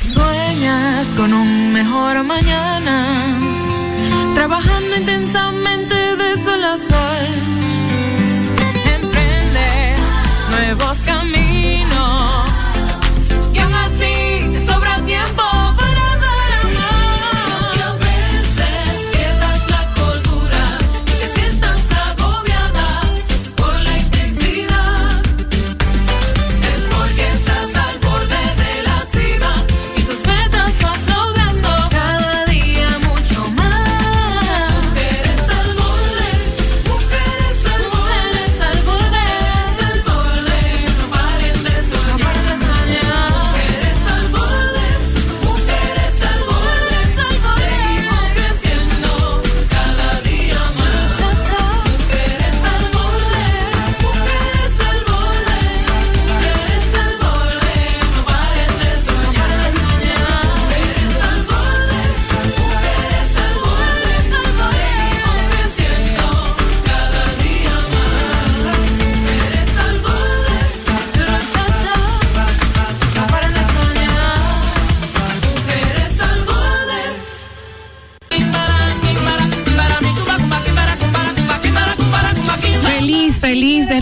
Sueñas con un mejor mañana, trabajando intensamente de sol a sol. Emprendes nuevos caminos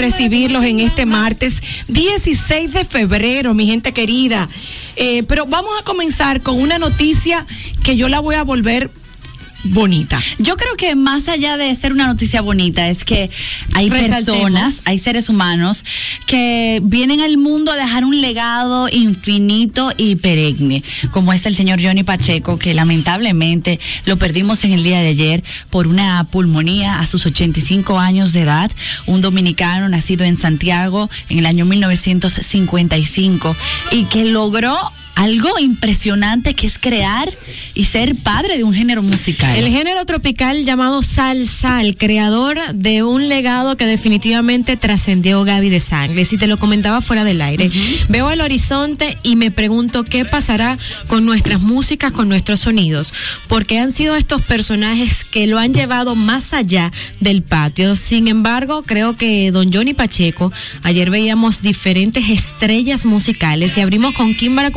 recibirlos en este martes 16 de febrero, mi gente querida. Eh, pero vamos a comenzar con una noticia que yo la voy a volver bonita. Yo creo que más allá de ser una noticia bonita, es que hay Resaltemos. personas, hay seres humanos que vienen al mundo a dejar un legado infinito y perenne, como es el señor Johnny Pacheco, que lamentablemente lo perdimos en el día de ayer por una pulmonía a sus 85 años de edad, un dominicano nacido en Santiago en el año 1955 y que logró algo impresionante que es crear y ser padre de un género musical. El género tropical llamado salsa, el creador de un legado que definitivamente trascendió Gaby de Sangles. Y te lo comentaba fuera del aire. Veo el horizonte y me pregunto qué pasará con nuestras músicas, con nuestros sonidos. Porque han sido estos personajes que lo han llevado más allá del patio. Sin embargo, creo que don Johnny Pacheco, ayer veíamos diferentes estrellas musicales y abrimos con Kimbara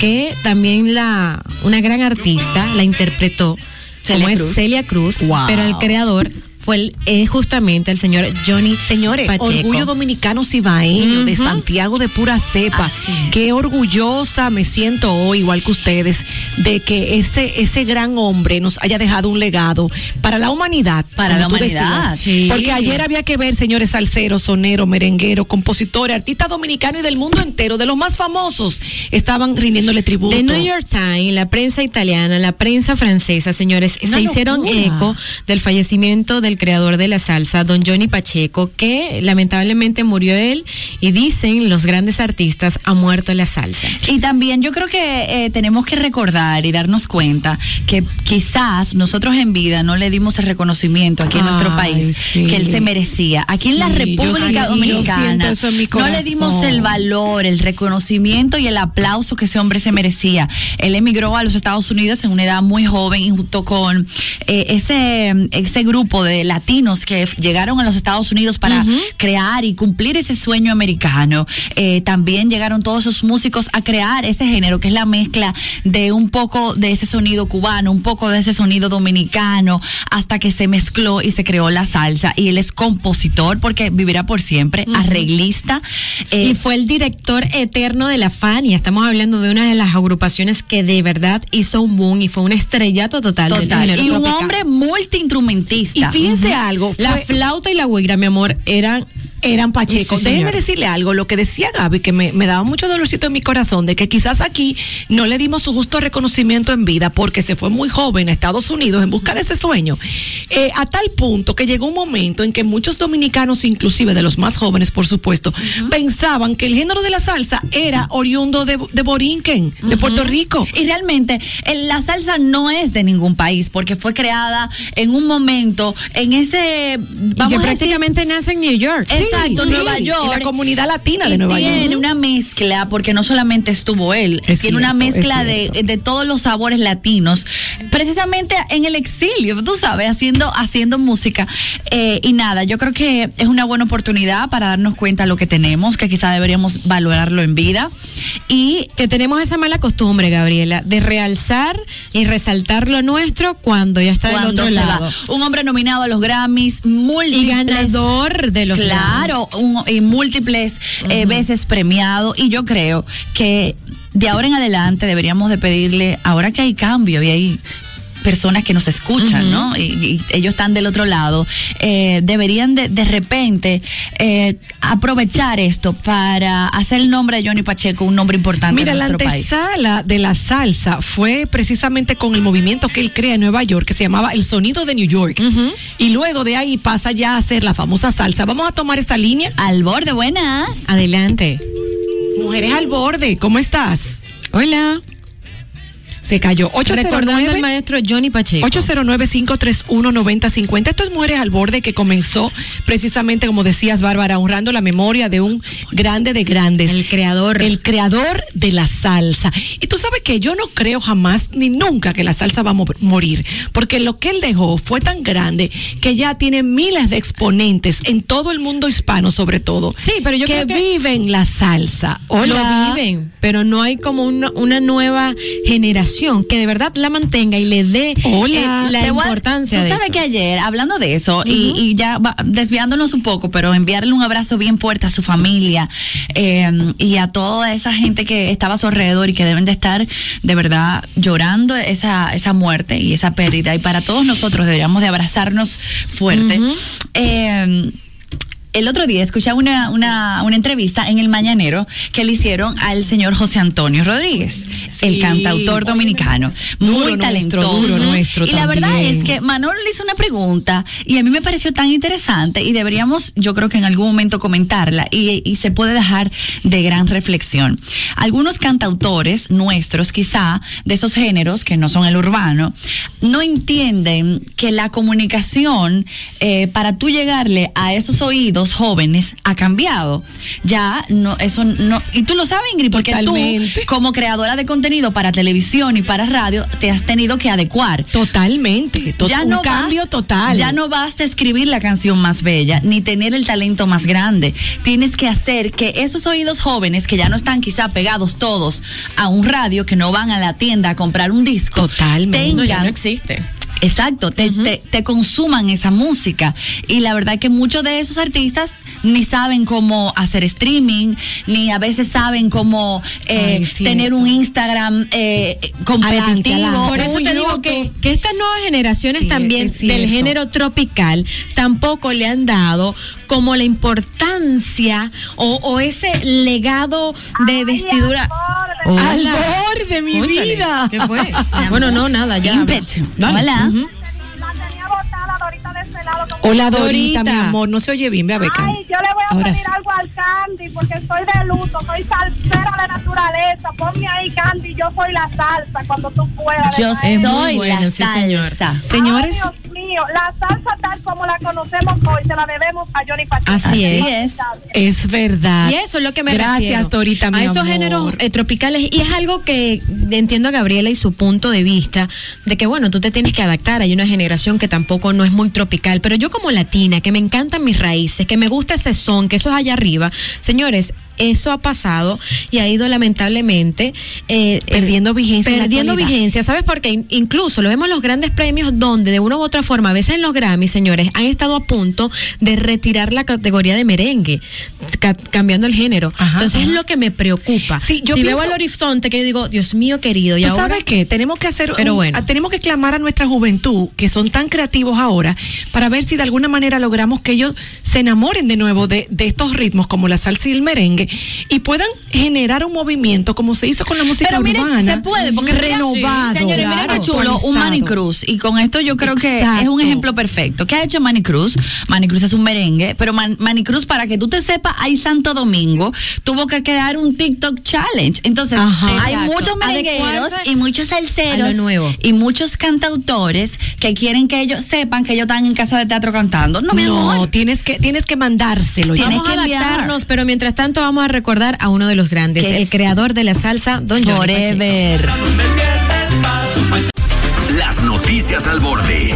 Que también la, una gran artista la interpretó. Celia como Cruz. es Celia Cruz, Wow. pero el creador fue el, es justamente el señor Johnny Señores, Pacheco. orgullo dominicano cibaeño, de Ujú. Santiago de pura cepa. Así es. Qué orgullosa me siento hoy, igual que ustedes, de que ese, ese gran hombre nos haya dejado un legado para la humanidad. Para la humanidad, sí. Porque ayer había que ver, señores, salseros, soneros, merengueros, compositores, artistas dominicanos y del mundo entero, de los más famosos, estaban rindiéndole tributo. The New York Times, la prensa italiana, la prensa francesa, señores, Una se hicieron eco del fallecimiento del creador de la salsa, don Johnny Pacheco, que lamentablemente murió él y dicen los grandes artistas ha muerto la salsa. Y también yo creo que eh, tenemos que recordar y darnos cuenta que quizás nosotros en vida no le dimos el reconocimiento aquí en nuestro país sí. que él se merecía. Aquí en la República yo Dominicana en no le dimos el valor, el reconocimiento y el aplauso que ese hombre se merecía. Él emigró a los Estados Unidos en una edad muy joven y junto con eh, ese, ese grupo de latinos que llegaron a los Estados Unidos para crear y cumplir ese sueño americano. Eh, también llegaron todos esos músicos a crear ese género que es la mezcla de un poco de ese sonido cubano, un poco de ese sonido dominicano, hasta que se mezcló y se creó la salsa y él es compositor porque vivirá por siempre, arreglista. eh, Y fue el director eterno de la Fania. Estamos hablando de una de las agrupaciones que de verdad hizo un boom y fue un estrellato total. total. Y un tropical. hombre multiinstrumentista. Y fíjense algo, La flauta y la huigra, mi amor, eran eran Pacheco. Sí, Déjeme decirle algo, lo que decía Gaby, que me, me daba mucho dolorcito en mi corazón, de que quizás aquí no le dimos su justo reconocimiento en vida porque se fue muy joven a Estados Unidos en busca de ese sueño. Eh, a tal punto que llegó un momento en que muchos dominicanos, inclusive de los más jóvenes, por supuesto, pensaban que el género de la salsa era oriundo de, de Borinquen, de Puerto Rico. Y realmente el- la salsa no es de ningún país porque fue creada en un momento en ese y vamos que a decir, prácticamente nace en New York. Exacto, Sí, Nueva York. la comunidad latina de Nueva tiene York. una mezcla, porque no solamente estuvo él, Es tiene una cierto, mezcla de, de todos los sabores latinos, precisamente en el exilio, tú sabes, haciendo, haciendo música. Eh, y nada, yo creo que es una buena oportunidad para darnos cuenta de lo que tenemos, que quizá deberíamos valorarlo en vida. Y que tenemos esa mala costumbre, Gabriela, de realzar y resaltar lo nuestro cuando ya está del cuando otro se lado. va. Un hombre nominado a los Grammys. Y ganador de los Claro, un- y múltiples eh, veces premiado. Y yo creo que de ahora en adelante deberíamos de pedirle, ahora que hay cambio y hay personas que nos escuchan, ¿no? Y, y ellos están del otro lado, eh, deberían de, de repente eh, aprovechar esto para hacer el nombre de Johnny Pacheco un nombre importante Mira, en la nuestro país. antesala de la salsa fue precisamente con el movimiento que él crea en Nueva York, que se llamaba El Sonido de New York. Y luego de ahí pasa ya a ser la famosa salsa. Vamos a tomar esa línea. Al borde, buenas. Adelante. Mujeres al borde, ¿cómo estás? Hola. Se cayó. Recordando al 809 maestro Johnny Pacheco. 809-531-9050. Esto es Mujeres al Borde que comenzó precisamente, como decías, Bárbara, honrando la memoria de un grande de grandes. El creador. El creador de la salsa. Y tú sabes que yo no creo jamás ni nunca que la salsa va a mo- morir, porque lo que él dejó fue tan grande que ya tiene miles de exponentes en todo el mundo hispano, sobre todo. Sí, pero yo que creo que- viven la salsa. Hola. Lo viven, pero no hay como una, una nueva generación que de verdad la mantenga y le dé Hola. eh, la importancia Tú de sabes eso. que ayer, hablando de eso, y, y ya va- desviándonos un poco, pero enviarle un abrazo bien fuerte a su familia eh, y a toda esa gente que estaba a su alrededor y que deben de estar de verdad llorando esa, esa muerte y esa pérdida. Y para todos nosotros deberíamos de abrazarnos fuerte. Eh, el otro día escuché una, una, una entrevista en el Mañanero que le hicieron al señor José Antonio Rodríguez, el cantautor dominicano, muy talentoso. nuestro y la verdad es que Manolo le hizo una pregunta y a mí me pareció tan interesante y deberíamos, yo creo que en algún momento comentarla y, y se puede dejar de gran reflexión. Algunos cantautores nuestros, quizá, de esos géneros que no son el urbano, no entienden que la comunicación eh, para tú llegarle a esos oídos jóvenes ha cambiado. Ya no, eso no, y tú lo sabes, Ingrid, porque Totalmente. tú, como creadora de contenido para televisión y para radio, te has tenido que adecuar Totalmente. to- ya un no cambio total. Ya no basta escribir la canción más bella, ni tener el talento más grande. Tienes que hacer que esos oídos jóvenes, que ya no están quizá pegados todos a un radio, que no van a la tienda a comprar un disco, Totalmente. No, ya tengan no existe. Exacto, te, te, te consuman esa música. Y la verdad que muchos de esos artistas ni saben cómo hacer streaming, ni a veces saben cómo eh, Ay, tener un Instagram eh, competitivo. Por eso te digo que, que estas nuevas generaciones Sí, también del género tropical tampoco le han dado como la importancia o, o ese legado de vestidura. Al Hola. borde, mi Cónchale, vida. ¿Qué fue? bueno, no, nada, ya. Dale. Hola. Botada Dorita de este lado. como- Hola, Dorita, Dorita. mi amor. No se oye bien, ve a ver. Ay, yo le voy a Ahora pedir sí. algo al Candy porque estoy de luto, soy salsera de naturaleza. Ponme ahí, Candy, yo soy la salsa cuando tú puedas. Yo soy bueno, la sí, señor. salsa. Señores, Ay, Dios mío, la salsa tal como la conocemos hoy se la debemos a Johnny Pacheco. Así Así es. es. es verdad. Y eso es lo que me Gracias, refiero. Dorita, mi A esos amor. géneros eh, tropicales. Y es algo que entiendo a Gabriela y su punto de vista de que, bueno, tú te tienes que adaptar. Hay una generación que tampoco no es muy tropical, pero yo como latina, que me encantan mis raíces, que me gusta ese son, que eso es allá arriba, señores, eso ha pasado y ha ido lamentablemente eh, Perdiendo vigencia Perdiendo vigencia, ¿sabes? Porque in- incluso lo vemos en los grandes premios donde de una u otra forma, a veces en los Grammys, señores, han estado a punto de retirar la categoría de merengue, ca- cambiando el género. Ajá, Entonces ajá. es lo que me preocupa. Sí, yo si pienso- veo al horizonte que yo digo, Dios mío querido, y ¿Tú ahora sabes qué? Tenemos que hacer, Pero un- bueno. tenemos que clamar a nuestra juventud, que son tan creativos ahora, para ver si de alguna manera logramos que ellos se enamoren de nuevo de, de estos ritmos como la salsa y el merengue y puedan generar un movimiento como se hizo con la música Pero miren, urbana. se puede, porque mira, renovado. Señores, miren claro, qué chulo, un actualizado. Manny Cruz. Y con esto yo creo que es un ejemplo perfecto. ¿Qué ha hecho Manny Cruz? Manny Cruz es un merengue, pero Man- Manny Cruz, para que tú te sepas, ahí Santo Domingo tuvo que crear un TikTok challenge. Entonces, Ajá. hay Exacto. muchos merengueros y muchos salseros nuevo. y muchos cantautores que quieren que ellos sepan que ellos están en casa de teatro cantando. No, mi No, amor. tienes que, tienes que mandárselo. Tienes Vamos a que enviar. pero mientras tanto vamos a recordar a uno de los grandes, el es- creador de la salsa, Don Johnny Pacheco. Las noticias al borde.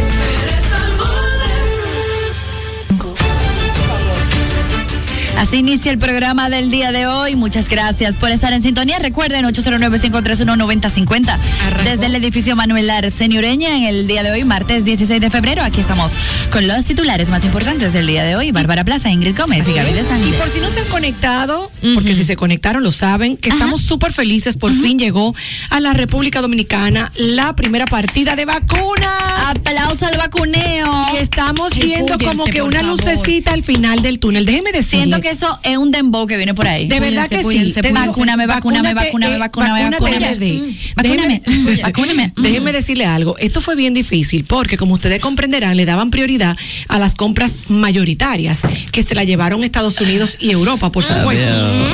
Así inicia el programa del día de hoy. Muchas gracias por estar en sintonía. Recuerden 809-531-9050 desde el edificio Manuel Arsenio Ureña en el día de hoy, martes 16 de febrero. Aquí estamos con los titulares más importantes del día de hoy. Bárbara Plaza, Ingrid Gómez y Gaby de Y por si no se han conectado, porque si se conectaron lo saben, que estamos súper felices. Por fin llegó a la República Dominicana la primera partida de vacunas. Aplauso al vacuneo. que estamos viendo como que una favor. lucecita al final del túnel. Déjeme decirle. Siento que eso es un dembow que viene por ahí. de verdad que sí. Vacúname, vacúname, vacúname, eh, vacúname, vacúname. Mm, vacúname, Déjeme- mm, vacúname. Mm. Déjeme decirle algo. Esto fue bien difícil porque, como ustedes comprenderán, le daban prioridad a las compras mayoritarias que se la llevaron Estados Unidos y Europa, por supuesto.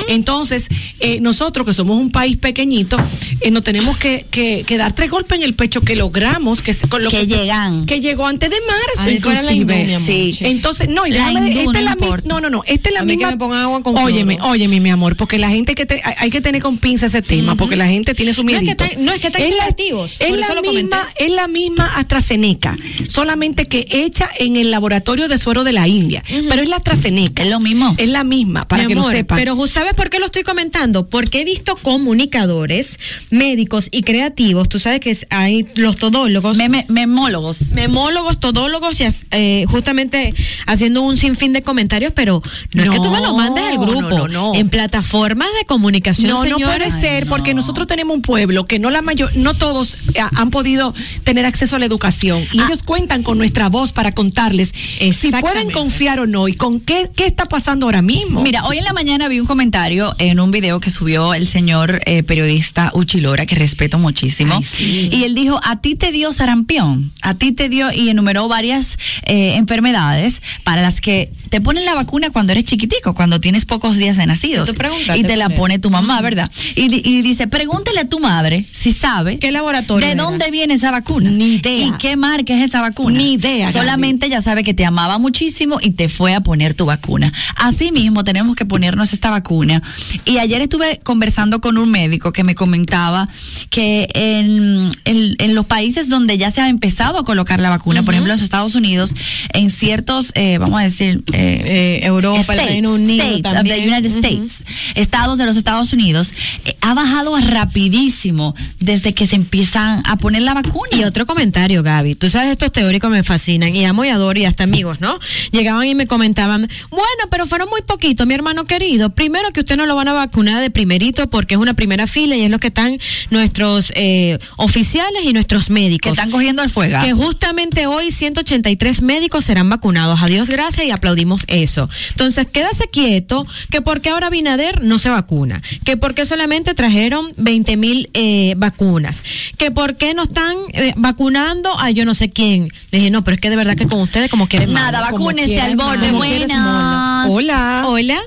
Entonces, eh, nosotros que somos un país pequeñito, eh, nos tenemos que, que- que dar tres golpes en el pecho que logramos que, se- con lo Que llegan. que llegó antes de marzo, Ay, la inclusive. Sí. Entonces, no, y La déjame hindú esta no es la no, no, no, esta es la misma. Pongan agua con óyeme, cloro. óyeme, mi amor, porque la gente que te, hay- hay que tener con pinza ese tema, porque la gente tiene su No es que miedito. tan- no, es que tan la- creativos, Es la misma, comenté. es la misma AstraZeneca, solamente que hecha en el laboratorio de suero de la India, pero es la AstraZeneca. Es lo mismo. Es la misma, para Mi que amor, lo sepan. Pero ¿sabes por qué lo estoy comentando? Porque he visto comunicadores, médicos y creativos. Tú sabes que es- hay los todólogos. Meme- memólogos. memólogos, todólogos y as- eh, justamente haciendo un sinfín de comentarios, pero no, es que tú me lo mandes al grupo, No, no, no. en plataformas de comunicación, No, no puede ser, porque nosotros tenemos un pueblo que no la mayor, no todos eh, han podido tener acceso a la educación y ellos cuentan con nuestra voz para contarles si pueden confiar o no y con qué, qué está pasando ahora mismo. Mira, hoy en la mañana vi un comentario en un video que subió el señor eh, periodista Uchilora, que respeto muchísimo. Ay, sí. Y él dijo, a ti te dio sarampión, a ti te dio y enumeró varias eh, enfermedades para las que te ponen la vacuna cuando eres chiquitico, cuando tienes pocos días de nacidos. Y te la pone tu mamá, ¿verdad? Y, di- y dice, pregúntale a tu madre si sabe ¿Qué laboratorio de era? dónde viene esa vacuna. Ni idea. ¿Y qué marca es esa vacuna? Ni idea, Gaby. Solamente ella sabe que te amaba muchísimo y te fue a poner tu vacuna. Así mismo tenemos que ponernos esta vacuna. Y ayer estuve conversando con un médico que me comentaba que en, en- en los países donde ya se ha empezado a colocar la vacuna, por ejemplo en los Estados Unidos, en ciertos, eh, vamos a decir, eh, Eh, Europa, el States, Reino Unido States of también. the United. States, estados de los Estados Unidos, eh, ha bajado rapidísimo desde que se empiezan a poner la vacuna. Y otro comentario, Gaby. Tú sabes, estos teóricos me fascinan y amo y adoro y hasta amigos, ¿no? Llegaban y me comentaban, bueno, pero fueron muy poquitos, mi hermano querido. Primero que usted no lo van a vacunar de primerito porque es una primera fila y es lo que están nuestros eh, oficiales y nuestros que médicos. están cogiendo el fuego. Que justamente hoy 183 médicos serán vacunados. A Dios gracias y aplaudimos eso. Entonces, quédase quieto que porque ahora Binader no se vacuna, que porque solamente trajeron 20 mil eh, vacunas, que porque no están eh, vacunando a yo no sé quién. Le dije, no, pero es que de verdad que con ustedes como quieren Nada, quieren al borde. Buenas. Hola. Hola.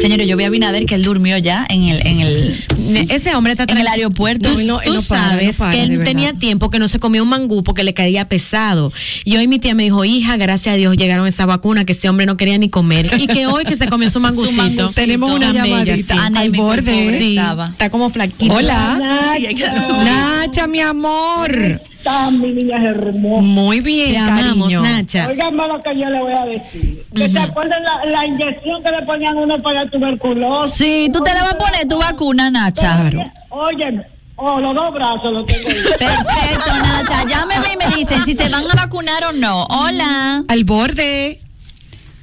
Señores, yo vi a Binader que él durmió ya en el, en el, Ese hombre está en el aeropuerto. Tú, Él no- tú no para, sabes no para, que él tenía tiempo que no se comía un mangú porque le caía pesado. Y hoy mi tía me dijo, hija, gracias a Dios llegaron esa vacuna que ese hombre no quería ni comer. Y que hoy que se comió su mangucito. mangucito. Tenemos una llamadita sí. al borde. Sí, estaba. está como flaquito. Hola. Sí, hay que darle su- Nacha, mi amor. Están mis niñas hermosas. Muy bien, Te amamos, cariño. Nacha. Óigame lo que yo le voy a decir. ¿Que ¿Se acuerdan la, la inyección que le ponían a uno para la tuberculosis? Sí, tú te la vas a poner tu vacuna, Nacha. Oye, oh, los dos brazos los tengo ahí. Perfecto, Nacha. Llámeme y me dicen si se van a vacunar o no. Hola. Al borde.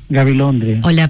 Gaby Londres. Hola,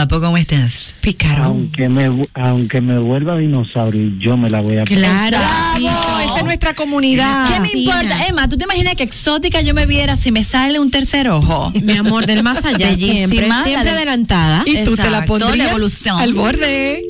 Papo, ¿cómo estás? Picaron. Aunque me, aunque me vuelva dinosaurio, yo me la voy a Claro. Bravo, esa es nuestra comunidad. ¿Qué me importa? Emma, ¿tú te imaginas que exótica yo me viera si me sale un tercer ojo? Mi amor, del más allá, Bellísima, siempre, la siempre de- adelantada. Y tú te la Exacto, pondrías la evolución. al borde.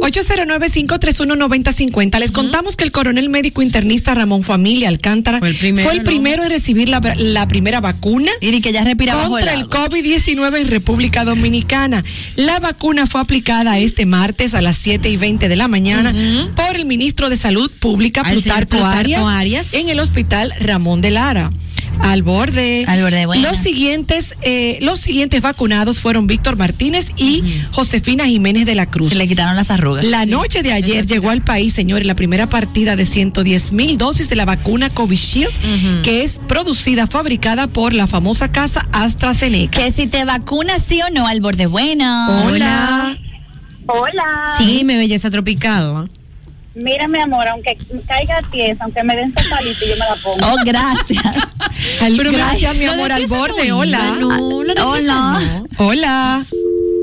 809-531-9050. Les contamos que el coronel médico internista Ramón Familia Alcántara Fue el primero, fue el ¿no? primero en recibir la, la primera vacuna Y que ya respira bajo el contra el agua. COVID-19 en República Dominicana. La vacuna fue aplicada este martes a las 7 y 20 de la mañana por el ministro de Salud Pública, Plutarco, Plutarco Arias, Arias. en el hospital Ramón de Lara. Al borde. Al borde, buena. Los siguientes, eh, los siguientes vacunados fueron Víctor Martínez y Josefina Jiménez de la Cruz. Se le quitaron las arrugas. La noche de ayer llegó al país, señores, la primera partida de 110 mil dosis de la vacuna Covishield, que es producida, fabricada por la famosa casa AstraZeneca. Que si te vacunas sí o no al borde bueno. Hola. Hola. Sí, me belleza tropical. Mira, mi amor, aunque caiga tiesa, aunque me den palito, yo me la pongo. Oh, gracias. Pero gracias, mi amor, al borde. no, Hola. no, Hola. Hola.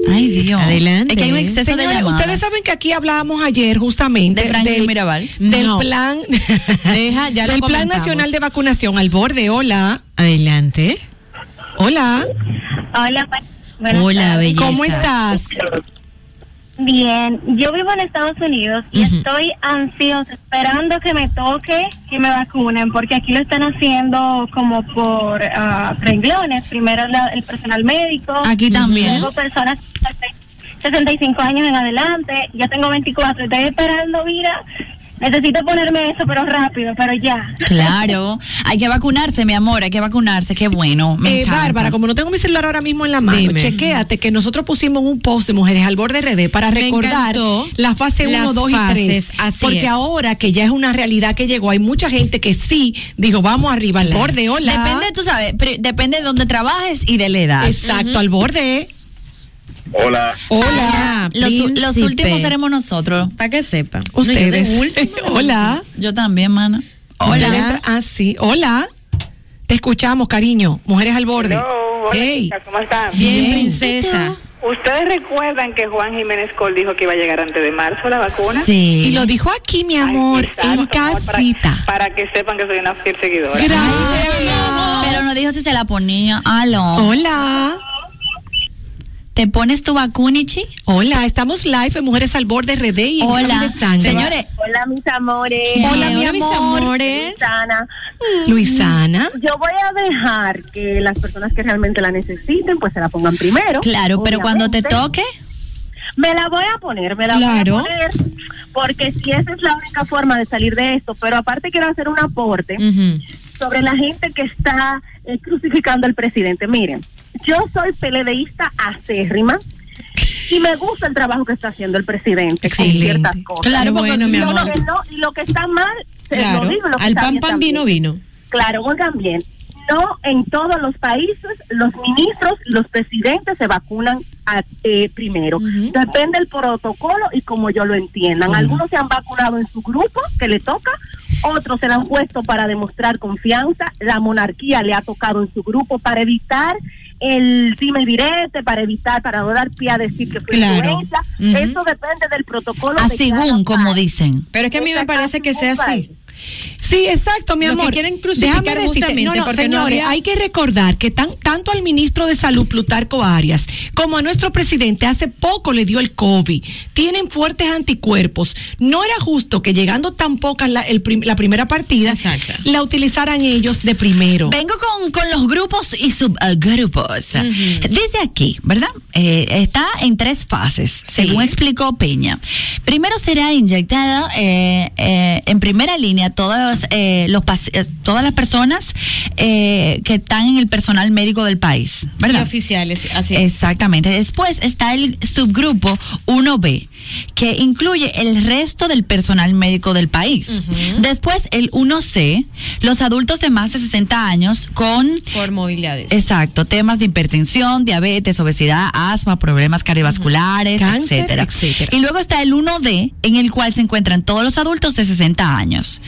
Ay, Dios. Adelante. Es que hay un exceso de llamadas. ustedes saben que aquí hablábamos ayer justamente De Franklin Mirabal. del No. plan Deja, ya lo del plan nacional de vacunación al borde. Hola. Adelante. Hola. Hola, Hola, belleza. ¿Cómo estás? Bien, yo vivo en Estados Unidos y estoy ansiosa esperando que me toque que me vacunen porque aquí lo están haciendo como por ah, renglones. Primero la- el personal médico, Aquí también. luego personas de 65 años en adelante. Ya tengo 24, estoy esperando, mira, necesito ponerme eso, pero rápido, pero ya. Claro. Hay que vacunarse, mi amor. Hay que vacunarse. Qué bueno. Me Eh. Bárbara, como no tengo mi celular ahora mismo en la mano, Dime. chequéate que nosotros pusimos un post de Mujeres al Borde RD para Me recordar la fase las 1, 2 y 3. fases, así Porque es. ahora que ya es una realidad que llegó, hay mucha gente que sí dijo, vamos arriba al Claro. borde, hola. Depende, tú sabes, depende de dónde trabajes y de la edad. Exacto, al borde. Hola. Hola. Los, últimos seremos nosotros. Para que sepa. Ustedes. hola. Yo también, mana. Hola. Hola. Ah, sí. Hola. Te escuchamos, cariño. Mujeres al borde. Hello, hola, Hey. ¿cómo están? Bien, Bien. princesa. ¿Ustedes recuerdan que Juan Jiménez Col dijo que iba a llegar antes de marzo la vacuna? Sí. Y lo dijo aquí, mi amor, en amor, para- casita. Para, que sepan que soy una fiel seguidora. Gracias. Pero no dijo si se la ponía. Aló. Hola. ¿Te pones tu vacunichi? Hola, estamos live en Mujeres al Borde RD y en Hola. De Sangre. Señores, Hola, mis amores. Hola, mi Hola, mis amor. amores. Luisana. Luisana. Yo voy a dejar que las personas que realmente la necesiten, pues se la pongan primero. claro, pero cuando te toque, Me la voy a poner, me la Claro. voy a poner, porque si esa es la única forma de salir de esto. Pero aparte quiero hacer un aporte sobre la gente que está eh, crucificando al presidente. Miren, yo soy peledeísta acérrima y me gusta el trabajo que está haciendo el presidente con Excelente. ciertas cosas. Claro, porque bueno, mi Y lo amor. que no- y lo que está mal, se lo digo, lo que Al está pan bien pan vino vino. Claro, oigan bien, no en todos los países los ministros y los presidentes se vacunan a- eh, primero. Depende del protocolo y como yo lo entiendan. Algunos se han vacunado en su grupo, que le toca, otros se la han puesto para demostrar confianza, la monarquía le ha tocado en su grupo para evitar el dime y direte, para evitar, para no dar pie a decir que fue Claro. Eso depende del protocolo. de cada según, como dicen. Pero es que a mí me parece que sea así. Sí, exacto, mi Los que amor. quieren crucificar Déjame decirte, justamente no, no, porque no señores, había- hay que recordar que tan, tanto al ministro de Salud, Plutarco Arias, como a nuestro presidente, hace poco le dio el COVID. Tienen fuertes anticuerpos. No era justo que llegando tan pocas la, el prim- la primera partida, Exacto. la utilizaran ellos de primero. Vengo con, con los grupos y subgrupos. Dice aquí, ¿verdad? Eh, está en tres fases, según explicó Peña. Primero será inyectada eh, eh, en primera línea todas, eh, los, eh, todas las personas eh, que están en el personal médico del país, Y ¿verdad? oficiales, así es. Exactamente. Después está el subgrupo 1B, que incluye el resto del personal médico del país. Después el 1C, los adultos de más de 60 años con Por movilidades. Exacto, temas de hipertensión, diabetes, obesidad, asma, problemas cardiovasculares, Cáncer, etcétera. etcétera. Y luego está el 1D, en el cual se encuentran todos los adultos de 60 años.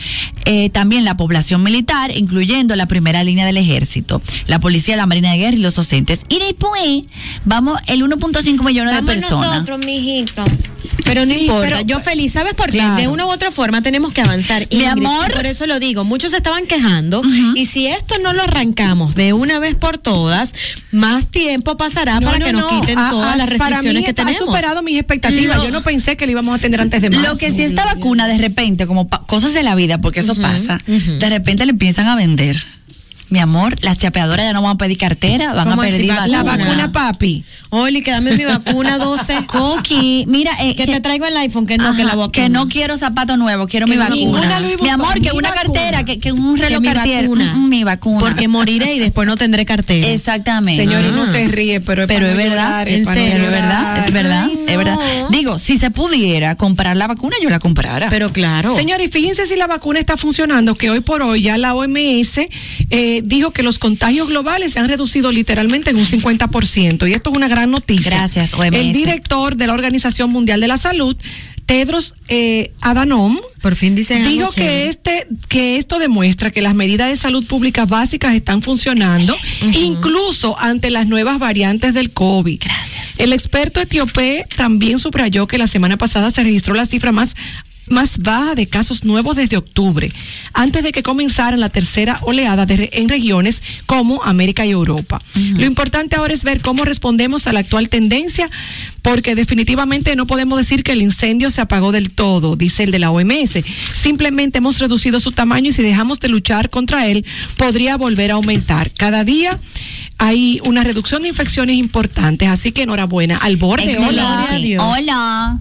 Eh, también la población militar, incluyendo la primera línea del ejército, la policía, la marina de guerra y los docentes. Y después vamos el 1.5 millones de personas. nosotros, mijito. Pero no Sí, importa. pero- yo feliz. ¿Sabes por qué? Claro. De una u otra forma tenemos que avanzar. Mi Ingrid, amor. y Por eso lo digo. Muchos estaban quejando. Y si esto no lo arrancamos de una vez por todas, más tiempo pasará No, para no, que nos no. quiten Ha- todas ha- las restricciones mí que ha tenemos. superado mis expectativas. Yo no pensé que lo íbamos a tener antes de marzo. Lo que si esta vacuna de repente, como cosas de la vida, porque eso pasa, de repente le empiezan a vender. Mi amor, las chapeadoras ya no van a pedir cartera, van a ¿Cómo así, pedir vacuna? La vacuna. papi. Oli, que dame mi vacuna 12. Coqui, mira, eh, que te traigo el iPhone, que no, que la vacuna. que no quiero zapato nuevo, quiero Que mi vacuna. Mi amor, que mi una vacuna. cartera, que, que un reloj mi cartier, vacuna. mm, mm, mi vacuna. Porque moriré y después no tendré cartera. Exactamente. Señores, no Ah. se ríe, pero es, Pero es no verdad, en no serio, es verdad, es verdad, Ay, es verdad. Digo, si se pudiera comprar la vacuna, yo la comprara. Pero claro. Señores, fíjense si la vacuna está funcionando, que hoy por hoy ya la OMS eh, dijo que los contagios globales se han reducido literalmente en un 50%. Y esto es una gran noticia. Gracias, OMS. El director de la Organización Mundial de la Salud, Tedros eh, Adhanom, Por fin dicen Digo que este que esto demuestra que las medidas de salud pública básicas están funcionando, incluso ante las nuevas variantes del COVID. Gracias. El experto etíope también subrayó que la semana pasada se registró la cifra más más baja de casos nuevos desde octubre, antes de que comenzara la tercera oleada de re- en regiones como América y Europa. Lo importante ahora es ver cómo respondemos a la actual tendencia, porque definitivamente no podemos decir que el incendio se apagó del todo, dice el de la OMS. Simplemente hemos reducido su tamaño y si dejamos de luchar contra él, podría volver a aumentar. Cada día hay una reducción de infecciones importantes, así que enhorabuena. Al borde, Excelente. hola. Hola.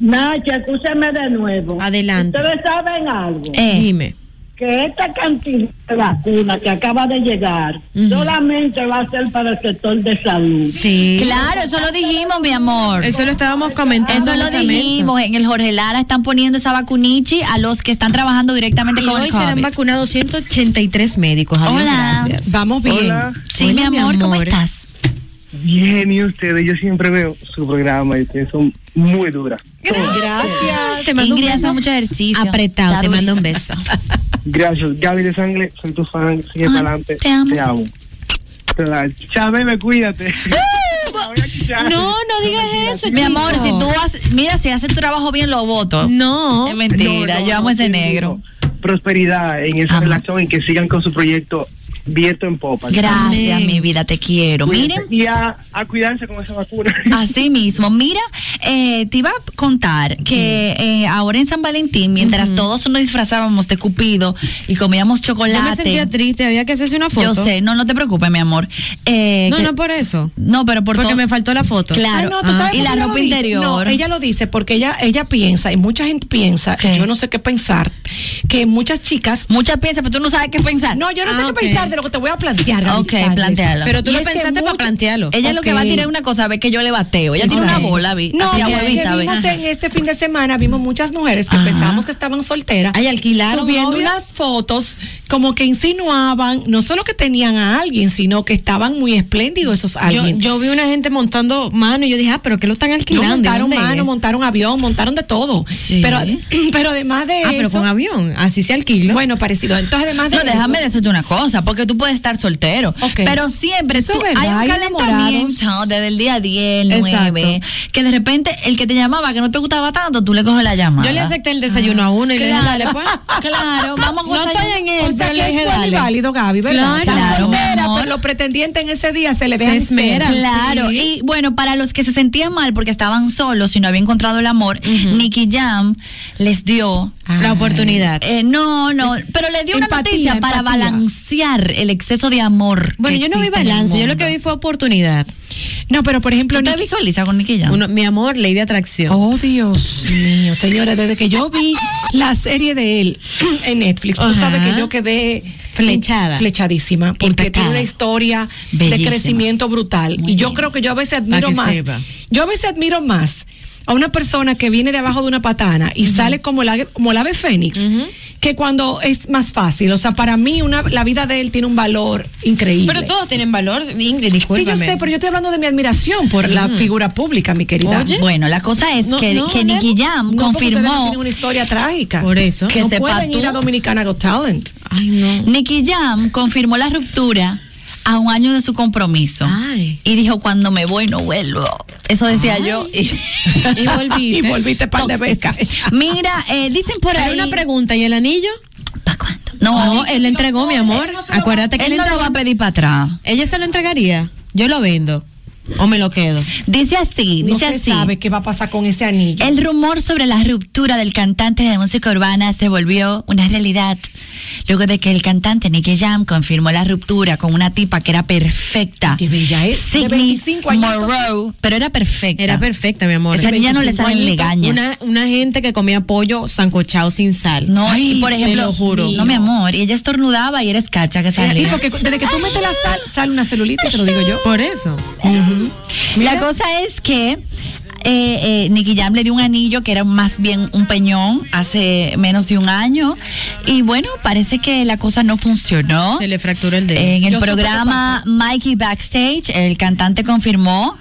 Nacha, escúchame de nuevo. Adelante. Ustedes saben algo. Eh, Dime. Que esta cantidad de vacunas que acaba de llegar solamente va a ser para el sector de salud. Sí. Claro, eso lo dijimos, mi amor. Eso lo estábamos comentando. Eso lo justamente. dijimos. En el Jorge Lara están poniendo esa vacunichi a los que están trabajando directamente Y con hoy el COVID. vacunados 183 médicos. Adiós, Hola. gracias. Vamos bien. Hola. Sí, Hola, mi mi amor, ¿cómo amor. estás? Bien, y ustedes, yo siempre veo su programa y ustedes son muy duras. Gracias. Te mando un Ingrid hace beso mucho ejercicio. apretado. Está Te mando un beso. Gracias, Gaby de Sangre, soy tu fan, sigue Ay, para adelante. te amo. Te amo. Te la- cuídate. No, no digas eso, Mi amor, si tú haces, mira, si haces tu trabajo bien, lo voto. No. Es mentira, No, no, yo amo no, ese sí, negro. digo, Prosperidad en esa Ajá. relación y que sigan con su proyecto viento en popa. Gracias, mi vida, te quiero. Miren, Y a, a cuidarse con esa vacuna. Así mismo, mira, eh, te iba a contar que eh, ahora en San Valentín, mientras todos nos disfrazábamos de Cupido y comíamos chocolate. Yo me sentía triste, había que hacerse una foto. Yo sé, no, no te preocupes, mi amor. Eh, No, que- no por eso. No, pero por Porque me faltó la foto. Claro. Ah, no, ¿tú sabes y por la ropa dice? interior. No, ella lo dice porque ella ella piensa y mucha gente piensa, ¿Qué? yo no sé qué pensar, que muchas chicas Muchas piezas, pero tú no sabes qué pensar. No, yo no Ah, sé ok. qué pensar de lo que te voy a plantear. Ok, Sánchez. plantéalo. Pero tú lo que pensaste para plantearlo. Ella lo que va a tirar es una cosa, ve que yo le bateo. Ella tiene una bola, vi. No, así que- que ve. vimos en este fin de semana, vimos muchas mujeres que Ajá. pensábamos que estaban solteras. Ay, alquilaron Subiendo novio. unas fotos como que insinuaban, no solo que tenían a alguien, sino que estaban muy espléndidos esos alguien. yo vi una gente montando mano y yo dije, ah, pero ¿qué lo están No, alquilando? montaron ¿Y dónde mano, es? montaron avión, montaron de todo. Sí. Pero, pero además de Ah, eso. pero con avión, así se alquila. Bueno, parecido. Entonces, además de No, eso- déjame decirte una cosa, porque tú puedes estar soltero, pero siempre tú- verdad, hay un calentamiento desde el día 10, el Exacto. 9, que de repente el que te llamaba, que no te gustaba tanto, tú le coges la llamada. yo le acepté el desayuno a uno y le dije, dale, pues. Claro, vamos a No estoy en él, O sea pero que le dije, válido, Gaby, ¿verdad? Claro. Claro, amor. pero los pretendientes en ese día se le dejan esmeran. ser. Claro, Sí. y bueno, para los que se sentían mal porque estaban solos y no habían encontrado el amor, Nicky Jam les dio La oportunidad. Eh, no, no, pero le dio una Empatía, noticia para empatía. El exceso de amor. Bueno, yo no vi balance, yo lo que vi fue oportunidad. No, pero por ejemplo, ¿Tú te Nicky- con Nicky Jam? Uno, mi amor, ley de atracción. Oh, Dios mío, señores, desde que yo vi la serie de él en Netflix, tú sabes que yo quedé Flechada. flechadísima, porque Impactada. tiene una historia de crecimiento brutal. Muy y yo bien. creo que yo a veces admiro más. sepa. Yo a veces admiro más a una persona que viene de abajo de una patana y sale como el, como el ave fénix, que cuando es más fácil. O sea, para mí una, la vida de él tiene un valor increíble. Pero todos tienen valor, Ingrid, Sí, discúlpame. yo sé, pero yo estoy hablando de mi admiración por la figura pública, mi querida. Oye. Bueno, la cosa es No, que, no, que Nicky Jam No, confirmó tienen una historia trágica. Por eso. Que no sepa pueden ir a Dominicana Got Talent. Ay, no. Nicky Jam confirmó la ruptura a un año de su compromiso. Ay. Y dijo, cuando me voy no vuelvo. Eso decía yo. Y, Y volviste. Y volviste par de veces. Mira, eh, dicen por Pero ahí. una pregunta, ¿y el anillo? ¿Para cuándo? No, No, él le entregó, mi amor. Acuérdate que él él no lo va a pedir para atrás. Ella se lo entregaría. Yo lo vendo. O me lo quedo. Dice así, No dice se así. sabe qué va a pasar con ese anillo. El rumor sobre la ruptura del cantante de música urbana se volvió una realidad luego de que el cantante Nicky Jam confirmó la ruptura con una tipa que era perfecta. Qué bella es, de Sydney 25 añitos. Monroe, pero era perfecta. Era perfecta, mi amor. Esa niña no le 25 salen legañas. Una, una gente que comía pollo sancochado sin sal. No, Ay, y por te ejemplo, lo juro. no mi amor, y ella estornudaba y eres cacha que Sí, salía. porque desde que tú metes la sal, sale una celulitis, te lo digo yo. Por eso. La cosa es que eh, eh, Nicky Jam le dio un anillo que era más bien un peñón hace menos de un año y bueno, parece que la cosa no funcionó. Se le fracturó el dedo. En el Yo programa Mikey Backstage, el cantante confirmó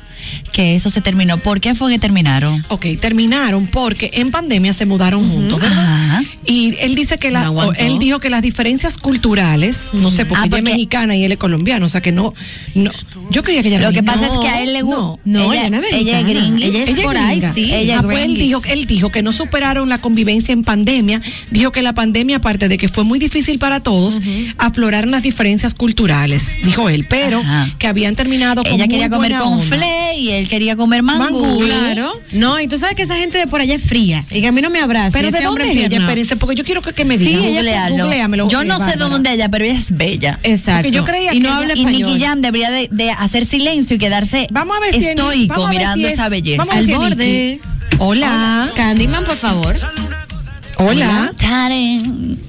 que eso se terminó. ¿Por qué fue que terminaron? Ok, terminaron porque en pandemia se mudaron juntos, ¿verdad? Ajá. Y él dice que la, No él dijo que las diferencias culturales, no sé, porque Ah, ella es mexicana y él es colombiano, o sea que no, no yo creía que ella Lo que pasa es que a él le gusta. No. Ella es ella es gringuis. Ella es Ella por ahí, gringa. sí. Ella Ah, pues él dijo, él dijo que no superaron la convivencia en pandemia. Dijo que la pandemia, aparte de que fue muy difícil para todos, afloraron las diferencias culturales, dijo él, pero Ajá. que habían terminado con Ella muy quería comer buena con fle y él quería comer mangú. Mangú. Claro. No, y tú sabes que esa gente de por allá es fría. Y que a mí no me abraza. Pero ese ¿de dónde es ella? Espérense, porque yo quiero que, que me Sí, diga. ella- Googlealo. Yo no sé Bárbara. dónde ella, pero ella es bella. Exacto. Porque yo creía y que no ella- habla Y. Nicky Jam debería de, de hacer silencio y quedarse Vamos a ver si estoico mirando si es- esa belleza. vamos a ver Al si borde. Hola. Candyman, por favor. Hola. Taren.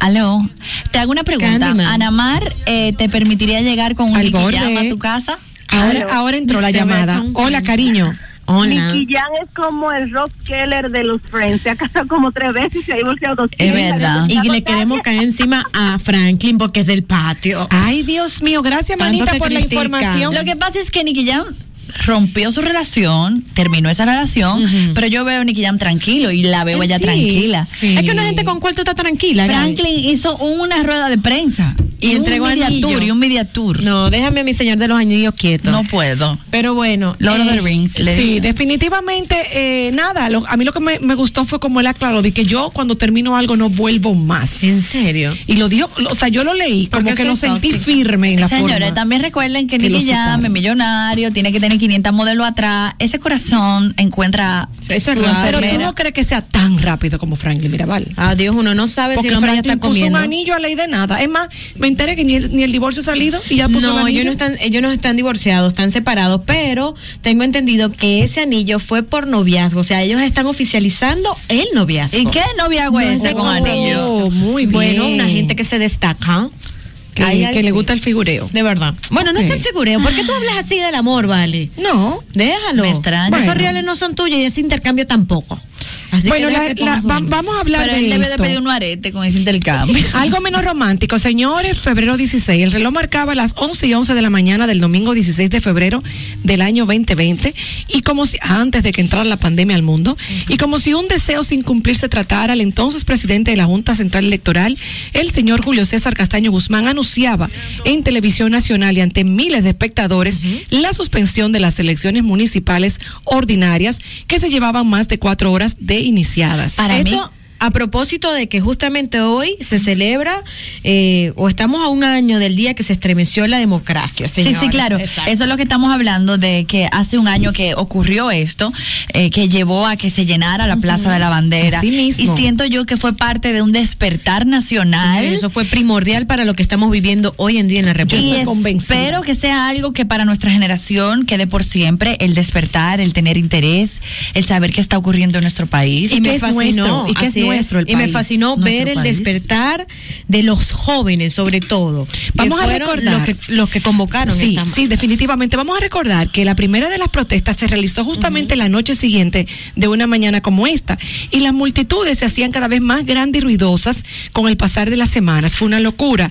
Aló. Te hago una pregunta. Candyman. Anamar, eh, ¿te permitiría llegar con un Nicky. Jam a tu casa? Ahora, ahora entró la llamada. Hola, cariño. Hola. Nicky Jam es como el Ross Keller de los Friends. Se ha casado como tres veces y se ha divorciado dos Es verdad. Y le queremos caer encima a Franklin porque es del patio. Ay, Dios mío, gracias, Tanto manita, por la información. Lo que pasa es que Nicky Jam rompió su relación, terminó esa relación, pero yo veo a Nicky Jam tranquilo y la veo ella Sí, tranquila. sí. Es que una gente con cuarto está tranquila. Gaby. Franklin hizo una rueda de prensa Y, un entregó media anillo. tour, y un media tour. No, déjame a mi señor de los anillos quieto. No puedo. Pero bueno. Lord of eh, the Rings. le Sí, dice. definitivamente, eh, nada, lo- a mí lo que me, me gustó fue como él aclaró, de que yo cuando termino algo no vuelvo más. ¿En serio? Y lo dijo, o sea, yo lo leí, como Porque que lo sentí tóxica. firme en la Señores, forma. también recuerden que que Nicky Jam es millonario, tiene que tener 500 modelos atrás. Ese corazón encuentra su. Pero tú no crees que sea tan rápido como Franklin Mirabal. Adiós, uno no sabe Porque si el hombre ya Franklin está puso comiendo. un anillo a ley de nada. Es más, me enteré que ni el, ni el divorcio ha salido y ya puso No, anillo. ellos no, están, ellos no están divorciados, están separados, pero tengo entendido que ese anillo fue por noviazgo, o sea, ellos están oficializando el noviazgo. ¿Y qué noviazgo es ese con anillo? Oh, muy bien. Bueno, una gente que se destaca. Que, Ay, ay, que le sí. gusta el figureo. De verdad. Bueno, no es el figureo. ¿Por qué tú hablas así del amor, vale? No. Déjalo. Me extraña. Esos Bueno. reales no son tuyos y ese intercambio tampoco. Así bueno, que la- la- va- vamos a hablar Pero de él debe de esto. pedir un arete con ese intercambio. Algo menos romántico, señores, febrero 16. El reloj marcaba las 11 y 11 de la mañana del domingo 16 de febrero del año 2020 y como si antes de que entrara la pandemia al mundo y como si un deseo sin cumplir se tratara, el entonces presidente de la Junta Central Electoral, el señor Julio César Castaño Guzmán anunciaba en televisión nacional y ante miles de espectadores la suspensión de las elecciones municipales ordinarias que se llevaban más de cuatro horas de iniciadas. Para mí, Esto, a propósito de que justamente hoy se celebra eh, o estamos a un año del día que se estremeció la democracia. Sí, sí, señores. claro. Exacto. Eso es lo que estamos hablando de que hace un año que ocurrió esto, eh, que llevó a que se llenara la Plaza de la Bandera. Así mismo. Y siento yo que fue parte de un despertar nacional. Señores, eso fue primordial para lo que estamos viviendo hoy en día en la y República. convencida. espero que sea algo que para nuestra generación quede por siempre, el despertar, el tener interés, el saber qué está ocurriendo en nuestro país. y que me fascinó, nuestro, y que es nuestro el y me fascinó ver el país. despertar de los jóvenes, sobre todo. Vamos a recordar. los que, los que convocaron. Sí, sí, definitivamente. Vamos a recordar que la primera de las protestas se realizó justamente la noche siguiente de una mañana como esta. Y las multitudes se hacían cada vez más grandes y ruidosas con el pasar de las semanas. Fue una locura.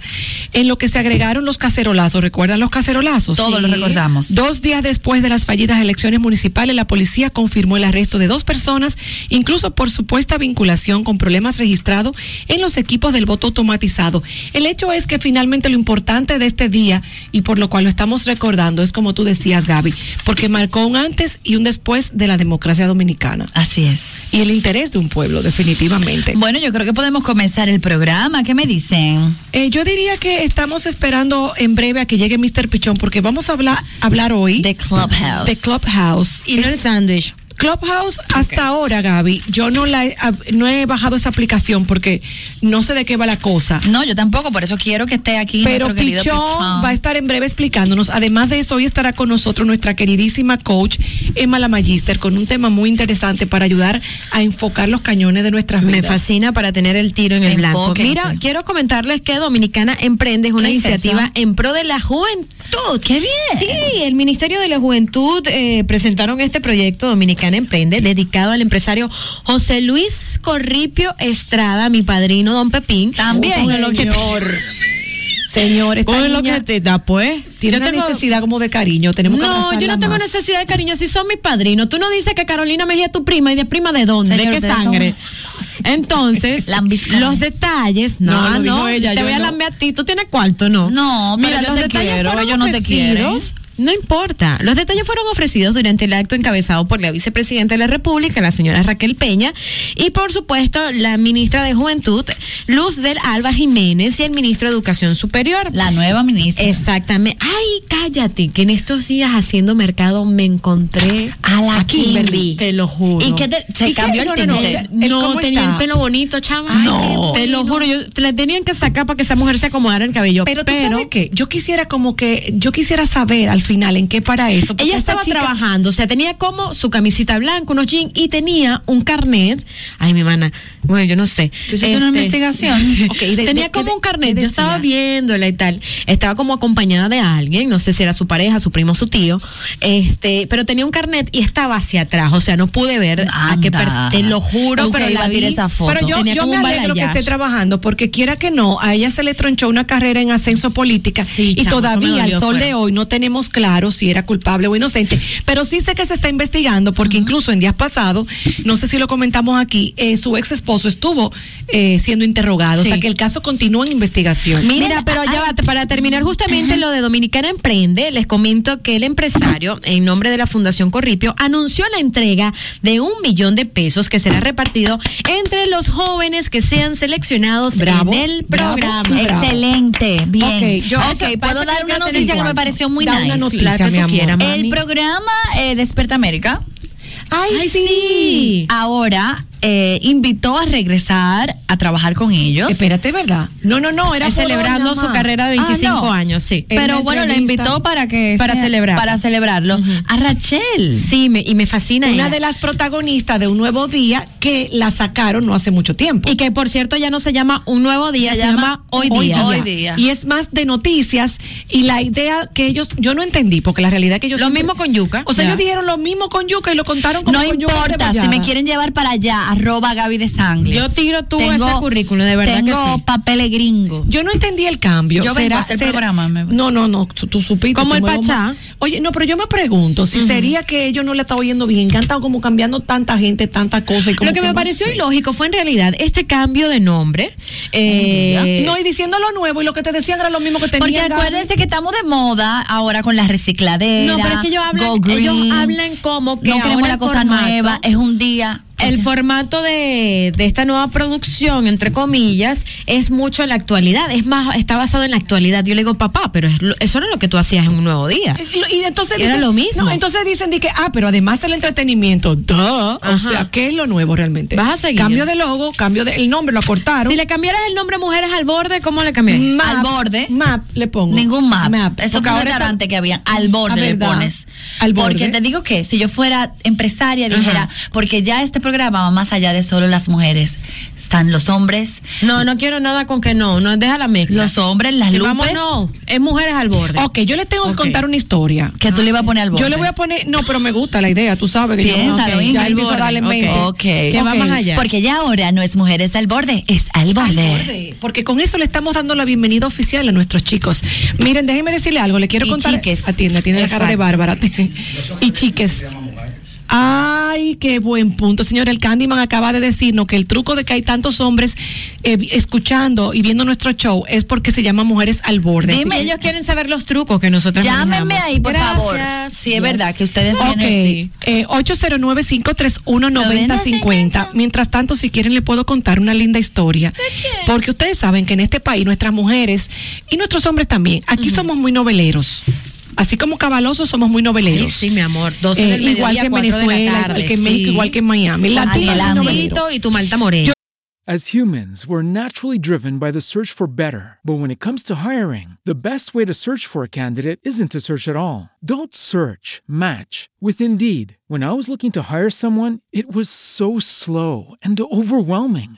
En lo que se agregaron los cacerolazos. ¿Recuerdan los cacerolazos? Todos lo recordamos. Dos días después de las fallidas elecciones municipales, la policía confirmó el arresto de dos personas, incluso por supuesta vinculación con problemas registrados en los equipos del voto automatizado. El hecho es que finalmente lo importante de este día y por lo cual lo estamos recordando es como tú decías, Gaby, porque marcó un antes y un después de la democracia dominicana Así es. y el interés de un pueblo, definitivamente. Bueno, yo creo que podemos comenzar el programa. ¿Qué me dicen? Eh, yo diría que estamos esperando en breve a que llegue Mr. Pichón porque vamos a hablar, hablar hoy The Clubhouse. de Clubhouse. Y no el sándwich. Clubhouse hasta ahora, Gaby, yo no la he, ab- no he bajado esa aplicación porque no sé de qué va la cosa. No, yo tampoco, por eso quiero que esté aquí Pero Pichón Pichón. va a estar en breve explicándonos. Además de eso, hoy estará con nosotros nuestra queridísima coach Emma La Magister con un tema muy interesante para ayudar a enfocar los cañones de nuestras Me vidas. fascina para tener el tiro en el blanco. Mira, quiero comentarles que Dominicana Emprende es una ¿Qué es iniciativa en pro de la juventud. ¡Qué bien! Sí, el Ministerio de la Juventud eh, presentaron este proyecto Dominicana Emprende dedicado al empresario José Luis Corripio Estrada, mi padrino Don Pepín. También. Con lo que- Señor, esta con lo que te da, pues. tiene Yo una tengo- necesidad como de cariño. Tenemos que No, yo no tengo más. necesidad de cariño, si son mis padrinos. Tú no dices que Carolina Mejía es tu prima y de prima de dónde, Señor, de qué ustedes son- sangre. Entonces, los detalles, no, No, ella, te yo voy a no. lamber a ti, tú tienes cuarto, no. No, pero yo te quiero, fueron ellos no te quieren. No importa. Los detalles fueron ofrecidos durante el acto encabezado por la vicepresidenta de la República, la señora Raquel Peña, y por supuesto la ministra de Juventud, Luz del Alba Jiménez, y el ministro de Educación Superior. La nueva ministra. Exactamente. Ay, cállate, que en estos días haciendo mercado me encontré A la Kimberly. Te lo juro. ¿Y qué te- se ¿Y qué? cambió el No, no, tenía el pelo bonito, chama. Ay, no. Te lo juro, yo, te la tenían que sacar para que esa mujer se acomodara el cabello. Pero tú sabes qué, yo quisiera como que, yo quisiera saber al final en qué para eso. porque Ella esta estaba chica- trabajando, o sea, tenía como su camisita blanca, unos jeans y tenía un carnet. Ay, mi mana, bueno, yo no sé. ¿Tú hiciste una investigación? Ok, ¿y de- tenía de- como un carnet, yo estaba viéndola y tal. Estaba como acompañada de alguien, no sé si era su pareja, su primo, su tío. Este, pero tenía un carnet y estaba hacia atrás, o sea, no pude ver a qué per- Anda. te lo juro, Busca pero iba la a esa foto. Pero yo, Tenía yo como me alegro que esté trabajando, porque quiera que no, a ella se le tronchó una carrera en ascenso política Sí, y chamo, todavía al sol fuera. de hoy no tenemos claro si era culpable o inocente, pero sí sé que se está investigando porque incluso en días pasados, no sé si lo comentamos aquí, eh, su ex esposo estuvo eh, siendo interrogado, o sea que el caso continúa en investigación. Mira, pero ya va, para terminar justamente lo de Dominicana Emprende, les comento que el empresario, en nombre de la Fundación Corripio, anunció la entrega de un millón de pesos que será repartido entre los jóvenes que sean seleccionados Bravo, en el programa. bravo. Excelente, bien. Ok, yo- Ok, eso- puedo dar una noticia que me pareció muy Da nice. Noticia, que mi El programa eh, Despierta América Ay, Ay, sí. sí. ahora eh, invitó a regresar a trabajar con ellos. Espérate, ¿verdad? No, no, no, era celebrando su carrera de Ah, 25 no. años, sí. Pero bueno, la invitó para que Para celebrar. para celebrarlo. A Rachel. Sí, me- y me fascina Una ella. de las protagonistas de Un Nuevo Día que la sacaron no hace mucho tiempo. Y que por cierto ya no se llama Un Nuevo Día, se, Se llama llama Hoy Día. Hoy Día. Y es más de noticias y la idea que ellos, yo no entendí, porque la realidad que ellos... Lo siempre- mismo con Yuca. O sea, Ya. ellos dijeron lo mismo con Yuca y lo contaron como No con Yuca importa, si me quieren llevar para allá, arroba Gaby de Sangles. Yo tiro tú ese currículum, de verdad que Tengo sí. papeles gringos. Yo no entendí el cambio. Yo vengo a hacer programa, me- No, no, no, tú, tú supiste. Como el Pachá. Oye, no, pero yo me pregunto si sería que ellos no le están oyendo bien, que han estado como cambiando tanta gente, tanta cosa. Y como Lo que me no pareció sé. ilógico fue en realidad este cambio de nombre. eh, No, y diciendo lo nuevo y lo que te decían era lo mismo que Porque tenían. acuérdense que estamos de moda ahora con la recicladera. No, pero es que ellos hablan, ellos hablan como que no queremos ahora la cosa formato- nueva, es un día. El formato de, de esta nueva producción, entre comillas, es mucho en la actualidad. Es más, está basado en la actualidad. Yo le digo, papá, pero es lo- eso no es lo que tú hacías en un nuevo día. Y entonces dicen- lo mismo. no, entonces dicen de que, ah, pero además del entretenimiento, duh, o sea, ¿qué es lo nuevo realmente? Vas a seguir. Cambio de logo, cambio de, el nombre lo acortaron. Si le cambiaras el nombre Mujeres al Borde, ¿cómo le cambiarías? Map, Al borde. Map le pongo. Ningún map. Eso Porque fue un restaurante está- que había. Al borde Ah, le ¿verdad? pones. Al borde. Porque te digo que si yo fuera empresaria, dijera, porque ya este programa va más allá de solo las mujeres. Están los hombres, No, no quiero nada con que no, no deja la mezcla. los hombres, las Que luces. vamos, no, es Mujeres al Borde. Ok, yo les tengo que contar una historia. Que tú le ibas a poner al borde. Yo le voy a poner, no, pero me gusta la idea, tú sabes que Piénsalo, yo Ingrid. ya empiezo a darle mente. Ok. Que va más allá. Porque ya ahora no es mujeres al borde, es al Al borde. Porque con eso le estamos dando la bienvenida oficial a nuestros chicos. Miren, déjenme decirle algo, le quiero Y contar. chiques. Atiende, tiene la cara de. Bárbara. y chiques. Ay, qué buen punto, señor. El Candyman acaba de decirnos que el truco de que hay tantos hombres eh, escuchando y viendo nuestro show es porque se llama Mujeres al Borde. Dime, Ellos quieren saber los trucos que nosotros Llámenme manejamos. ahí, por favor. Si es verdad que ustedes Ok, vienen así. eh, 809-531-9050. Mientras tanto, si quieren, le puedo contar una linda historia. Porque ustedes saben que en este país, nuestras mujeres y nuestros hombres también, aquí somos muy noveleros. Así como cabalosos, somos muy noveleros. sí, mi amor. 12 Eh, del igual que en 4 de la Venezuela, tarde, igual que en México, sí. igual que en Miami. Latino Con novelero. y tu malta morena. As humans, we're naturally driven by the search for better. But when it comes to hiring, the best way to search for a candidate isn't to search at all. Don't search, match with Indeed. When I was looking to hire someone, it was so slow and overwhelming.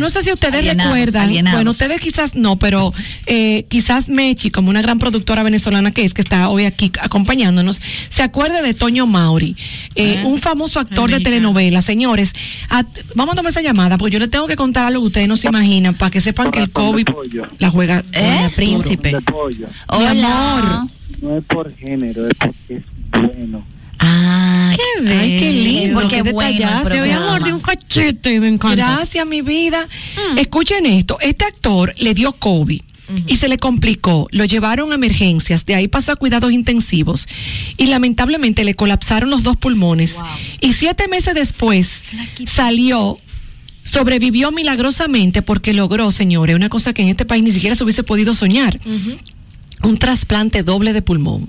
No sé si ustedes Alienados, recuerdan, alienados. bueno, ustedes quizás no, pero eh, quizás Mechi, como una gran productora venezolana que es, que está hoy aquí acompañándonos, se acuerde de Toño Mauri, eh, un famoso actor de telenovela. Señores, a- vamos a tomar esa llamada, porque yo les tengo que contar algo que ustedes no se imaginan, para que sepan que el COVID la juega. ¿Eh? Hola, príncipe. Mi Hola. amor. No es por género, es porque es Ah, qué Ay, qué lindo. Porque qué bueno. Te voy a morder un cachete y me encanta. Gracias, mi vida. Escuchen esto. Este actor le dio COVID. Y se le complicó, lo llevaron a emergencias, de ahí pasó a cuidados intensivos y lamentablemente le colapsaron los dos pulmones. Y siete meses después salió, sobrevivió milagrosamente porque logró, señores, una cosa que en este país ni siquiera se hubiese podido soñar, un trasplante doble de pulmón.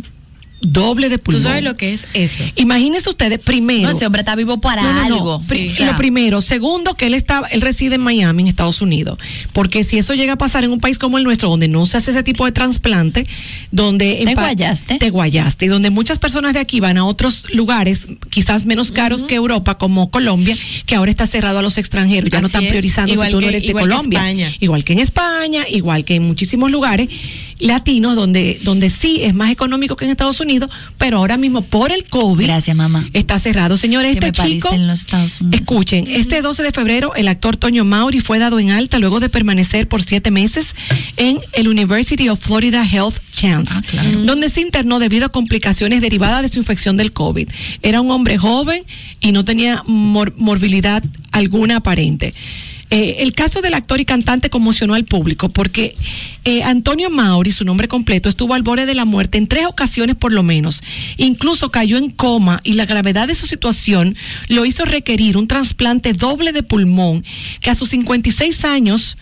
Doble de ¿Tú pulmón. sabes lo que es eso? Imagínense ustedes, primero. No, ese hombre está vivo para No, no, no. algo. Sí. Lo primero. Segundo, que él está, él reside en Miami, en Estados Unidos. Porque si eso llega a pasar en un país como el nuestro, donde no se hace ese tipo de trasplante, donde ¿Te guayaste? Te guayaste. Y donde muchas personas de aquí van a otros lugares, quizás menos caros que Europa, como Colombia, que ahora está cerrado a los extranjeros. Ya no están es. priorizando Igual si tú no que- eres de que Colombia. España. Igual que en España, igual que en muchísimos lugares latinos donde, donde sí es más económico que en Estados Unidos, pero ahora mismo por el COVID Gracias, mamá. está cerrado. Señores, este chico, en los Estados Unidos. escuchen, este 12 de febrero el actor Toño Mauri fue dado en alta luego de permanecer por siete meses en el University of Florida Health Chance, Ah, donde se internó debido a complicaciones derivadas de su infección del COVID. Era un hombre joven y no tenía mor- morbilidad alguna aparente. Eh, el caso del actor y cantante conmocionó al público porque eh, Antonio Mauri, su nombre completo, estuvo al borde de la muerte en tres ocasiones por lo menos. Incluso cayó en coma y la gravedad de su situación lo hizo requerir un trasplante doble de pulmón que a sus 56 años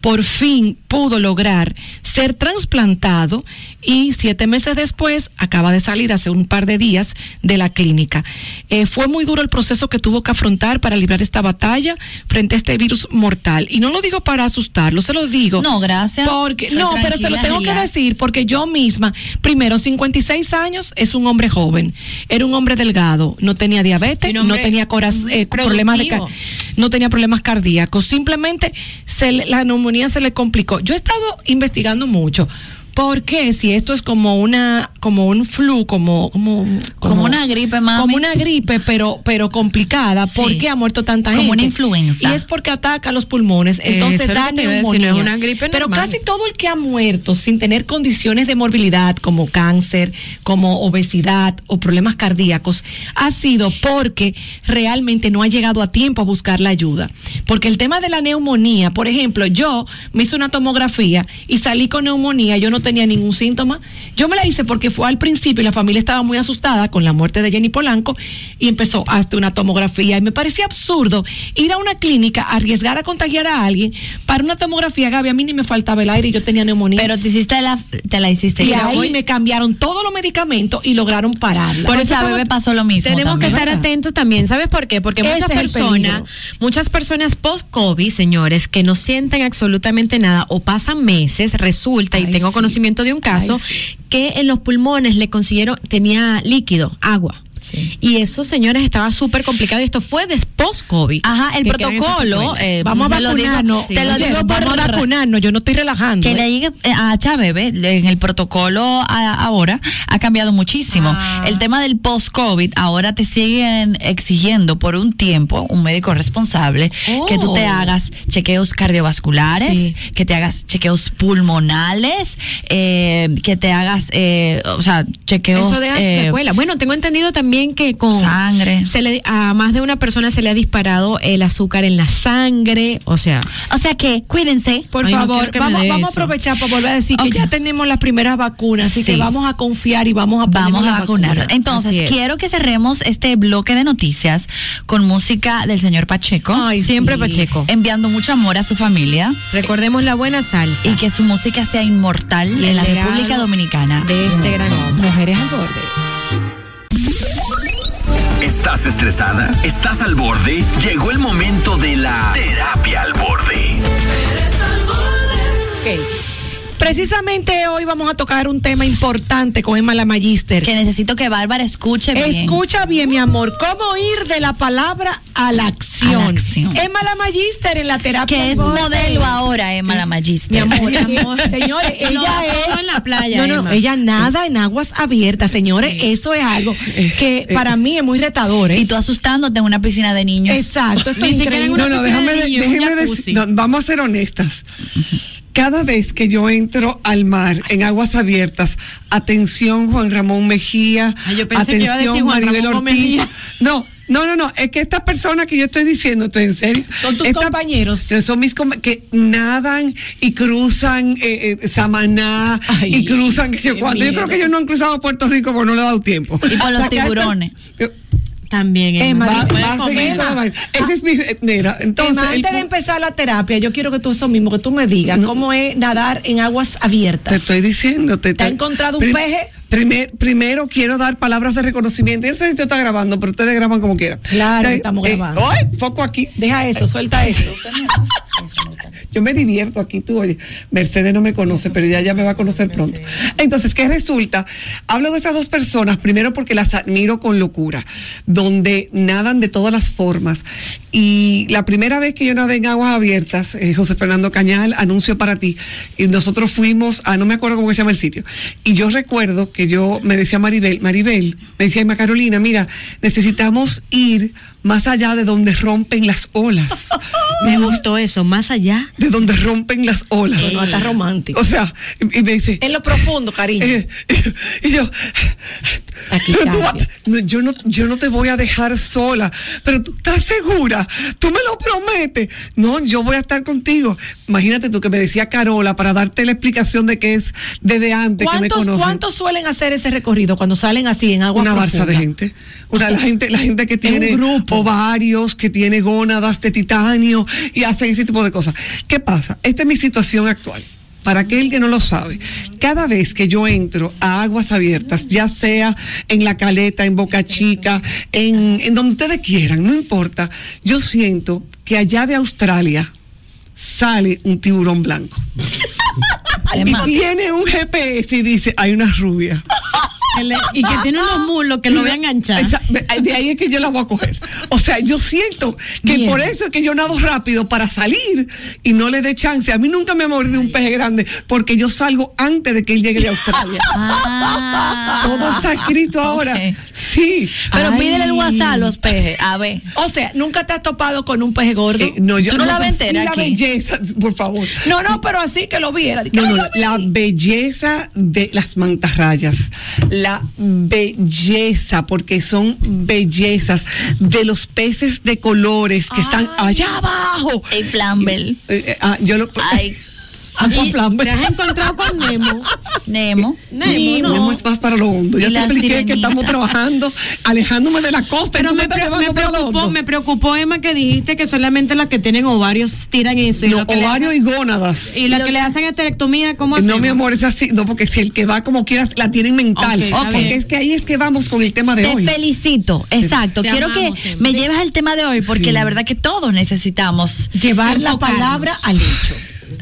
por fin pudo lograr ser trasplantado y siete meses después acaba de salir hace un par de días de la clínica. Eh, fue muy duro el proceso que tuvo que afrontar para librar esta batalla frente a este virus mortal. Y no lo digo para asustarlo, se lo digo. No, gracias. Porque, no, pero se lo tengo que decir porque yo misma, primero, 56 años es un hombre joven, era un hombre delgado, no tenía diabetes, no tenía eh, problemas de. No tenía problemas cardíacos, simplemente se le- la neumonía se le complicó. Yo he estado investigando mucho. ¿Por qué? Si esto es como una, como un flu, como, como, Como una gripe, mami. Como una gripe, pero, pero complicada. ¿Por Sí. qué ha muerto tanta Como gente? una influenza. Y es porque ataca los pulmones. Entonces da neumonía. no es una gripe pero casi todo el que ha muerto sin tener condiciones de morbilidad como cáncer, como obesidad o problemas cardíacos, ha sido porque realmente no ha llegado a tiempo a buscar la ayuda. Porque el tema de la neumonía, por ejemplo, yo me hice una tomografía y salí con neumonía, yo no tenía ningún síntoma. Yo me la hice porque fue al principio y la familia estaba muy asustada con la muerte de Jenny Polanco y empezó hasta una tomografía y me parecía absurdo ir a una clínica a arriesgar a contagiar a alguien para una tomografía, Gaby, a mí ni me faltaba el aire y yo tenía neumonía. Pero te hiciste la, te la hiciste. y ahí me cambiaron todos los medicamentos y lograron pararla. Por eso a bebé pasó lo mismo. Tenemos que estar atentos también. ¿Sabes por qué? Porque Ese muchas personas, muchas personas post-COVID, señores, que no sienten absolutamente nada o pasan meses, resulta, y tengo sí. conocimiento de un caso, Ay, sí. que en los pulmones le consiguieron, tenía líquido, agua. Y eso, señores, estaba súper complicado y esto fue después COVID. Ajá, el que protocolo. eh, Vamos a te lo digo- vacunarnos. Te lo digo por vamos a vacunarnos, yo no estoy relajando. Que ¿eh? le llegue eh, a Chávez, en el protocolo a- ahora ha cambiado muchísimo. Ah. El tema del post-COVID, ahora te siguen exigiendo por un tiempo un médico responsable Oh. que tú te hagas chequeos cardiovasculares, Sí. que te hagas chequeos pulmonales, eh, que te hagas, eh, o sea, chequeos. Eso deja secuela. Bueno, tengo entendido también que con Sangre. se le, a más de una persona se le ha disparado el azúcar en la sangre, o sea, O sea que, cuídense. Por Ay, no favor, me vamos, vamos a aprovechar para volver a decir que ya tenemos las primeras vacunas, así que vamos a confiar y vamos a Vamos a vacunar. vacuna. Entonces, quiero que cerremos este bloque de noticias con música del señor Pacheco. Ay, siempre sí. Pacheco. Enviando mucho amor a su familia Recordemos la buena salsa y que su música sea inmortal Y en la República Dominicana. de este gran hombre. Mujeres al borde. ¿Estás estresada? ¿Estás al borde? Llegó el momento de la terapia al borde. Precisamente hoy vamos a tocar un tema importante con Emma la Magister. Que necesito que Bárbara escuche bien. Escucha bien, mi amor, cómo ir de la palabra a la acción. A la acción. Emma la Magister en la terapia. Que es modelo ahora, Emma la Magister. Mi amor, señores, ella No, es en la playa, No, no, Emma. ella nada en aguas abiertas, señores. Eso es algo que para mí es muy retador. ¿eh? Y tú asustándote en una piscina de niños. Exacto, esto Ni es siquiera en increíble. una No, no, piscina déjame, de jacuzzi. decir, no, vamos a ser honestas. Cada vez que yo entro al mar en aguas abiertas, atención Juan Ramón Mejía, yo pensé que iba a decir atención Juan Maribel Ramón Ortiz. Mejía. No, no, no, no, es que estas personas que yo estoy diciendo, estoy en serio. Son tus compañeros. Son mis com- que nadan y cruzan eh, eh, Samaná y cruzan qué sé yo. Yo creo que ellos no han cruzado Puerto Rico porque no le ha dado tiempo. Y por los tiburones. También, Emma, Va- va a seguir vaina. Ese es mi. eh, Mira, entonces. Emma, el antes de empezar la terapia, yo quiero que tú eso mismo, que tú me digas cómo es nadar en aguas abiertas. Te estoy diciendo. Te, ¿Te ha encontrado un peje? primer- primero quiero dar palabras de reconocimiento. Yo no sé si tú estás grabando, pero ustedes graban como quieran. Claro, Eh, estamos eh, grabando. ¡Ay! Foco aquí. Deja eso, suelta eso. Yo me divierto aquí, tú, oye, Mercedes no me conoce, pero ya, ya me va a conocer pronto. Entonces, ¿qué resulta? Hablo de estas dos personas, primero porque las admiro con locura, donde nadan de todas las formas. Y la primera vez que yo nadé en aguas abiertas, eh, José Fernando Cañal, anuncio para ti, y nosotros fuimos a, no me acuerdo cómo se llama el sitio, y yo recuerdo que yo me decía Maribel, Maribel, me decía Emma Carolina, mira, necesitamos ir más allá de donde rompen las olas. Me gustó eso, más allá. De donde rompen las olas. Bueno, hasta romántico. O sea, y, y me dice. En lo profundo, cariño. eh, y yo, Aquí, pero tú, no, yo, no, yo no te voy a dejar sola, pero tú estás segura, tú me lo prometes. No, yo voy a estar contigo. Imagínate tú que me decía Carola para darte la explicación de que es desde antes que me ¿Cuántos, conocen. ¿Cuántos suelen hacer ese recorrido cuando salen así en agua una profunda? barza de gente. Una, la gente, la gente que un tiene grupo. ovarios, que tiene gónadas de titanio y hacen ese tipo de cosas. ¿Qué pasa? Esta es mi situación actual. Para aquel que no lo sabe, cada vez que yo entro a aguas abiertas, ya sea en la caleta, en Boca Chica, en, en donde ustedes quieran, no importa, yo siento que allá de Australia sale un tiburón blanco. y tiene un GPS y dice, hay una rubia. Que le- y que tiene unos muslos que lo voy a enganchar. Esa- de ahí es que yo la voy a coger. O sea, yo siento que Bien. por eso es que yo nado rápido para salir y no le dé chance. A mí nunca me ha mordido un peje grande porque yo salgo antes de que él llegue de Australia. Ah. Todo está escrito ahora. Sí. Pero Ay. pídele el WhatsApp a los pejes. A ver. O sea, ¿nunca te has topado con un peje gordo? Eh, no, yo Tú no la ves entera la aquí. belleza, por favor. no, no, pero así que lo viera. No, no, no, la belleza de las mantarrayas, la belleza, porque son bellezas de los peces de colores que están allá abajo. El Flambel. Eh, eh, ah, yo lo, Ay, ¿Te has encontrado con Nemo? Nemo. Nemo, Nemo no. es más para lo hondo. Ya te expliqué que estamos trabajando, alejándome de la costa. y Pero me, estás pre- me preocupó, me preocupó, Emma, que dijiste que solamente las que tienen ovarios tiran eso. Y No, lo que le ovario hacen- y gónadas. y las que le hacen esterectomía, ¿cómo No, hacemos? mi amor, es así. No, porque si el que va como quiera la tienen mental. Ok, está porque es que ahí es que vamos con el tema de Te hoy. felicito, exacto. Te Quiero amamos, que Emma. me lleves al tema de hoy porque Sí. la verdad que todos necesitamos Llevar la palabra al hecho.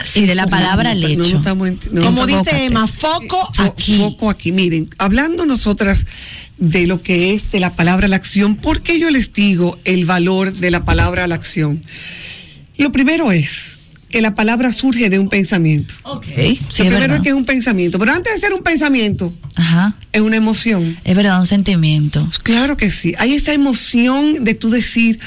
Sí, de la palabra al No, no, hecho. no estamos ent- no, Como dice Emma, foco Fo- aquí. Foco aquí. Miren, hablando nosotras de lo que es de la palabra a la acción, ¿por qué yo les digo el valor de la palabra a la acción? Lo primero es que la palabra surge de un pensamiento. Ok, sí, lo es primero verdad. es que es un pensamiento, pero antes de ser un pensamiento, Ajá. es una emoción. Es verdad, un sentimiento. Claro que sí. Hay esta emoción de tú decir,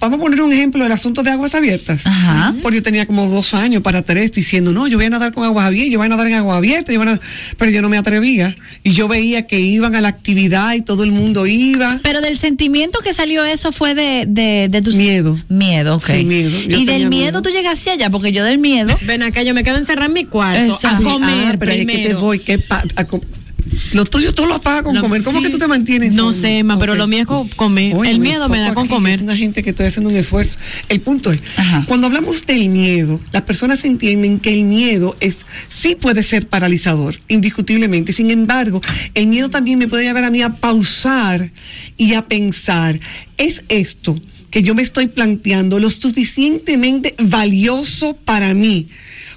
vamos a poner un ejemplo del asunto de aguas abiertas. Ajá. Porque yo tenía como dos años para tres diciendo, no, yo voy a nadar con aguas abiertas, yo voy a nadar en agua abierta, yo voy a nadar-". pero yo no me atrevía. Y yo veía que iban a la actividad y todo el mundo iba. Pero del sentimiento que salió eso fue de, de, de tus... Miedo. Miedo, ok. Sí, miedo. Yo Y del miedo, miedo. tú llegaste allá, porque yo del miedo... Ven acá, yo me quedo encerrada en mi cuarto Exacto. a comer Ah, pero ahí es que te primero. voy, ¿qué pa- a Lo tuyo tú lo apagas con Lo- comer. ¿Cómo sí. que tú te mantienes? No con- sé, Emma, pero lo mío es con comer. Oye, el miedo me da con comer. Es una gente que estoy haciendo un esfuerzo. El punto es, Ajá. cuando hablamos del miedo, las personas entienden que el miedo es sí puede ser paralizador, indiscutiblemente. Sin embargo, el miedo también me puede llevar a mí a pausar y a pensar, ¿es esto que yo me estoy planteando lo suficientemente valioso para mí?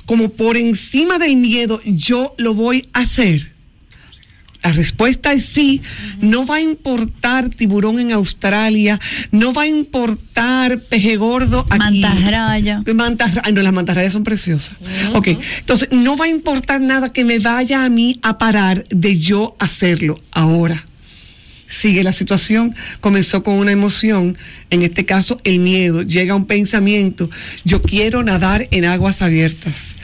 Como por encima del miedo, yo lo voy a hacer. La respuesta es sí. No va a importar tiburón en Australia, no va a importar peje gordo aquí. Mantarraya. Mantarra- ay, no, las mantarrayas son preciosas. Ok, entonces no va a importar nada que me vaya a mí a parar de yo hacerlo ahora. sigue la situación. Comenzó con una emoción, en este caso el miedo. Llega un pensamiento, yo quiero nadar en aguas abiertas.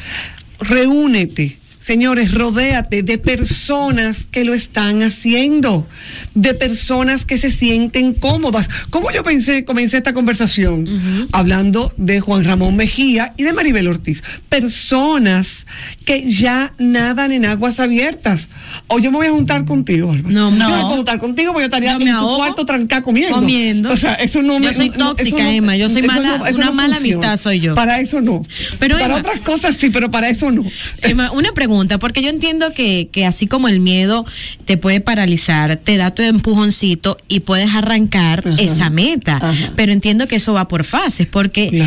Reúnete. Señores, rodéate de personas que lo están haciendo, de personas que se sienten cómodas. ¿Cómo yo pensé, comencé esta conversación? Hablando de Juan Ramón Mejía y de Maribel Ortiz. Personas que ya nadan en aguas abiertas. O yo me voy a juntar contigo, Álvaro. No, Yo no. me voy a juntar contigo porque yo estaría Yo me en tu ahogo cuarto trancada comiendo. comiendo. O sea, eso no me Yo soy no, tóxica, no- Emma, yo soy mala- una mala amistad soy yo. Para eso no. Pero, para Emma- otras cosas sí, pero para eso no. Emma, una pregunta, porque yo entiendo que, que así como el miedo te puede paralizar, te da tu empujoncito y puedes arrancar esa meta. Pero entiendo que eso va por fases, porque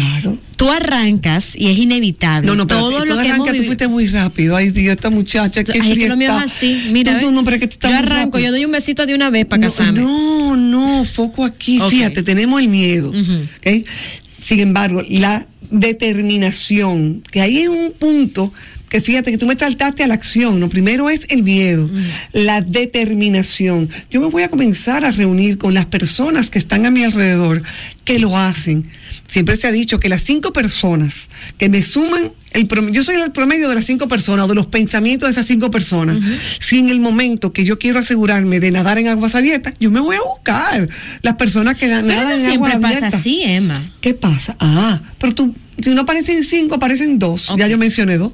tú arrancas y es inevitable. No, no, pero todo tú lo que arrancas, tú fuiste muy rápido. Ay, Dios, esta muchacha, qué Ay, es que fría lo mío está. es así. Mira, No, no, pero es que tú estás yo arranco, rápido. yo doy un besito de una vez para No, casarme. No, no, foco aquí. Fíjate, tenemos el miedo. Sin embargo, la determinación, que ahí es un punto que fíjate que tú me saltaste a la acción. Lo primero es el miedo, la determinación. Yo me voy a comenzar a reunir con las personas que están a mi alrededor, que lo hacen. Siempre se ha dicho que las cinco personas que me suman, el yo soy el promedio de las cinco personas, o de los pensamientos de esas cinco personas. Si en el momento que yo quiero asegurarme de nadar en aguas abiertas, yo me voy a buscar las personas que Pero nadan no en siempre aguas pasa abiertas. así, Emma. ¿Qué pasa? Ah, pero tú, si no aparecen cinco, aparecen dos. Ya yo mencioné dos.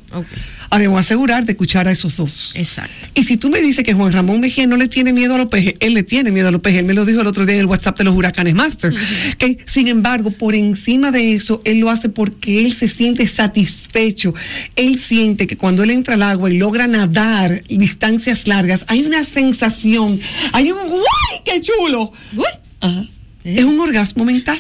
Ahora me voy a asegurar de escuchar a esos dos. Exacto. Y si tú me dices que Juan Ramón Mejía no le tiene miedo a los pejes, él le tiene miedo a los pejes. Él me lo dijo el otro día en el WhatsApp de los huracanes Master. ¿ok? Sin embargo, por encima de eso, él lo hace porque él se siente satisfecho. Él siente que cuando él entra al agua y logra nadar distancias largas, hay una sensación, hay un ¡guay! ¡Qué chulo! Ajá. Es un orgasmo mental.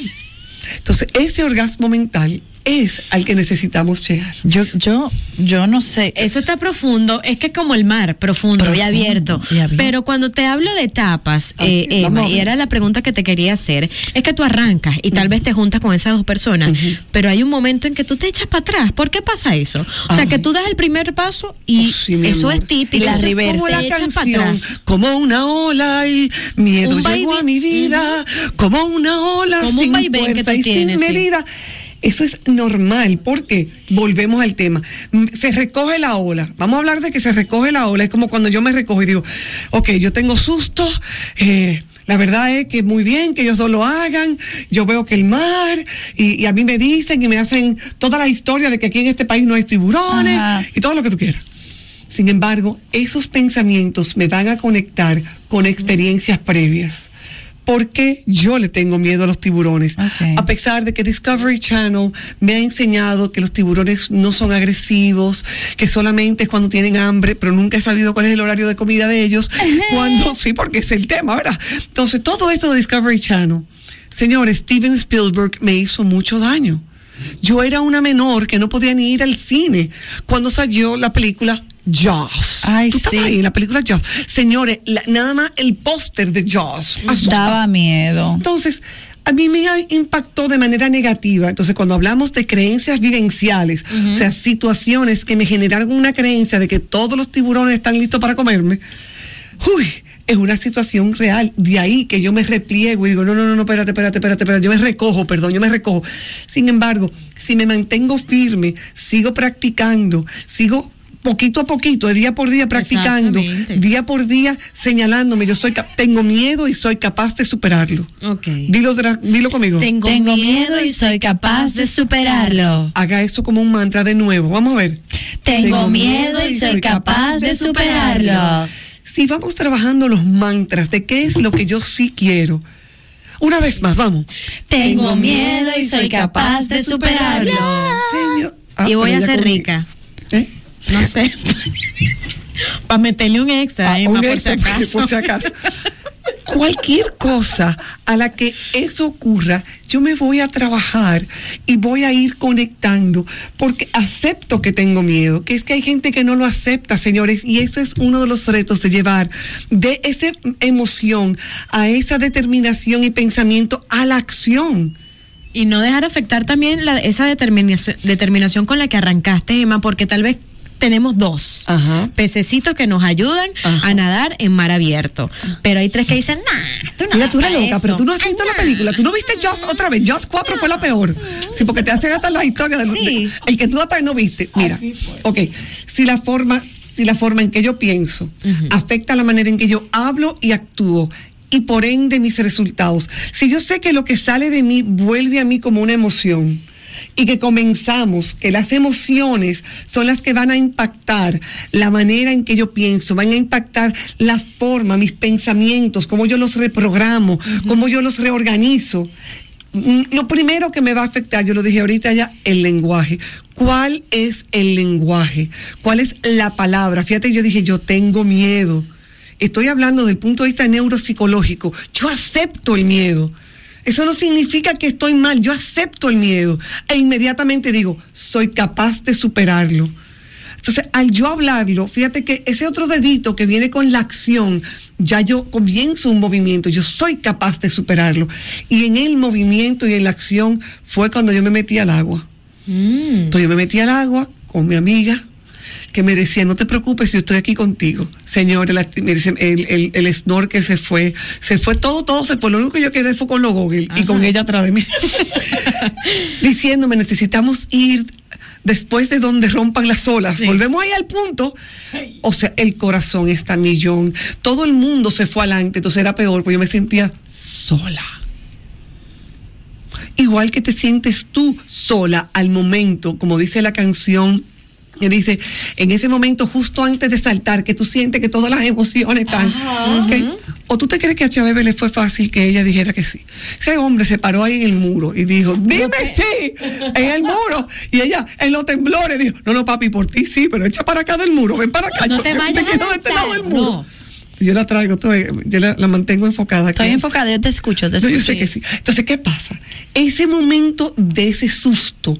Entonces, ese orgasmo mental es al que necesitamos llegar. Yo, yo, yo no sé. Eso está profundo, es que es como el mar, profundo, y, abierto. y abierto. Pero cuando te hablo de etapas, eh, Emma, y era la pregunta que te quería hacer, es que tú arrancas y tal vez te juntas con esas dos personas, pero hay un momento en que tú te echas para atrás. ¿Por qué pasa eso? O sea, que tú das el primer paso y mi eso amor. es típico. Como la canción, como una ola y miedo Un llegó a mi vida, como una ola Como un sin vaivén que tú y tienes, sin sí. Eso es normal, porque volvemos al tema. Mm, Se recoge la ola. Vamos a hablar de que se recoge la ola. Es como cuando yo me recojo y digo, ok, yo tengo susto. eh, la verdad es que muy bien que ellos dos lo hagan. Yo veo que el mar, y, y a mí me dicen y me hacen toda la historia de que aquí en este país no hay tiburones Ajá. y todo lo que tú quieras. Sin embargo, esos pensamientos me van a conectar con experiencias previas. ¿Por qué yo le tengo miedo a los tiburones? A pesar de que Discovery Channel me ha enseñado que los tiburones no son agresivos, que solamente es cuando tienen hambre, pero nunca he sabido cuál es el horario de comida de ellos. Cuando sí, porque es el tema, ¿verdad? Entonces, todo esto de Discovery Channel, señores, Steven Spielberg me hizo mucho daño. Yo era una menor que no podía ni ir al cine cuando salió la película Jaws. Ay, Tú sí. ahí en la película Jaws. Señores, la- nada más el póster de Jaws. asusta. Daba miedo. Entonces, a mí me impactó de manera negativa. Entonces, cuando hablamos de creencias vivenciales, o sea, situaciones que me generaron una creencia de que todos los tiburones están listos para comerme, uy, es una situación real. De ahí que yo me repliego y digo, no, no, no, no, espérate, espérate, espérate, espérate. Yo me recojo, perdón, yo me recojo. Sin embargo, si me mantengo firme, sigo practicando, sigo poquito a poquito, día por día practicando, día por día señalándome, yo soy tengo miedo y soy capaz de superarlo. Ok. Dilo, dilo conmigo. Tengo, Tengo miedo y soy capaz de superarlo. Haga esto como un mantra de nuevo. Vamos a ver. Tengo miedo y soy capaz de superarlo. Si vamos trabajando los mantras de qué es lo que yo sí quiero. Una vez más, vamos. Tengo miedo y soy capaz de superarlo. Señor. Ah, y voy a ser rica. ¿Eh? No sé. Para meterle un extra, Ah, Emma, un por si extra, acaso. por si acaso. Cualquier cosa a la que eso ocurra, yo me voy a trabajar y voy a ir conectando porque acepto que tengo miedo, que es que hay gente que no lo acepta, señores, y eso es uno de los retos de llevar de esa emoción a esa determinación y pensamiento a la acción. Y no dejar afectar también la- esa determinación, determinación con la que arrancaste, Emma, porque tal vez tenemos dos pececitos que nos ayudan a nadar en mar abierto. Pero hay tres que dicen, nah, tú no Mira, tú eres loca, eso". pero tú no has visto la película. Tú no viste Joss otra vez. Joss 4 fue la peor. Sí, porque te hacen hasta la historia de, de- el que tú hasta no viste. Mira, ok, si la forma, si la forma en que yo pienso afecta la manera en que yo hablo y actúo y por ende mis resultados. Si yo sé que lo que sale de mí vuelve a mí como una emoción y que comenzamos, que las emociones son las que van a impactar la manera en que yo pienso, van a impactar la forma, mis pensamientos, cómo yo los reprogramo, cómo yo los reorganizo. Mm, Lo primero que me va a afectar, yo lo dije ahorita ya, el lenguaje. ¿Cuál es el lenguaje? ¿Cuál es la palabra? Fíjate, yo dije, yo tengo miedo. Estoy hablando del punto de vista neuropsicológico. Yo acepto el miedo. Eso no significa que estoy mal, yo acepto el miedo e inmediatamente digo, soy capaz de superarlo. Entonces, al yo hablarlo, fíjate que ese otro dedito que viene con la acción, ya yo comienzo un movimiento, yo soy capaz de superarlo. Y en el movimiento y en la acción fue cuando yo me metí al agua. Entonces yo me metí al agua con mi amiga que me decía, no te preocupes, yo estoy aquí contigo. Señor, el, me dice, el, el, el snorkel se fue, se fue todo, todo se fue. Lo único que yo quedé fue con los goggles y con ella atrás de mí. Diciéndome, necesitamos ir después de donde rompan las olas. Volvemos ahí al punto. O sea, el corazón está millón. Todo el mundo se fue adelante, entonces era peor, porque yo me sentía sola. Igual que te sientes tú sola al momento, como dice la canción. Que dice, en ese momento justo antes de saltar, que tú sientes que todas las emociones están. O tú te crees que a Chabebe le fue fácil que ella dijera que sí. Ese hombre se paró ahí en el muro y dijo, dime sí, en el muro. Y ella, en los temblores, dijo, no, no, papi, por ti sí, pero echa para acá del muro, ven para acá. No Yo- te vayas a quedo de este lado del muro. no. Yo la traigo, estoy- yo la, la mantengo enfocada. Estoy enfocada, yo te escucho, te No, yo escucho. sé que sí. Entonces, ¿qué pasa? Ese momento de ese susto,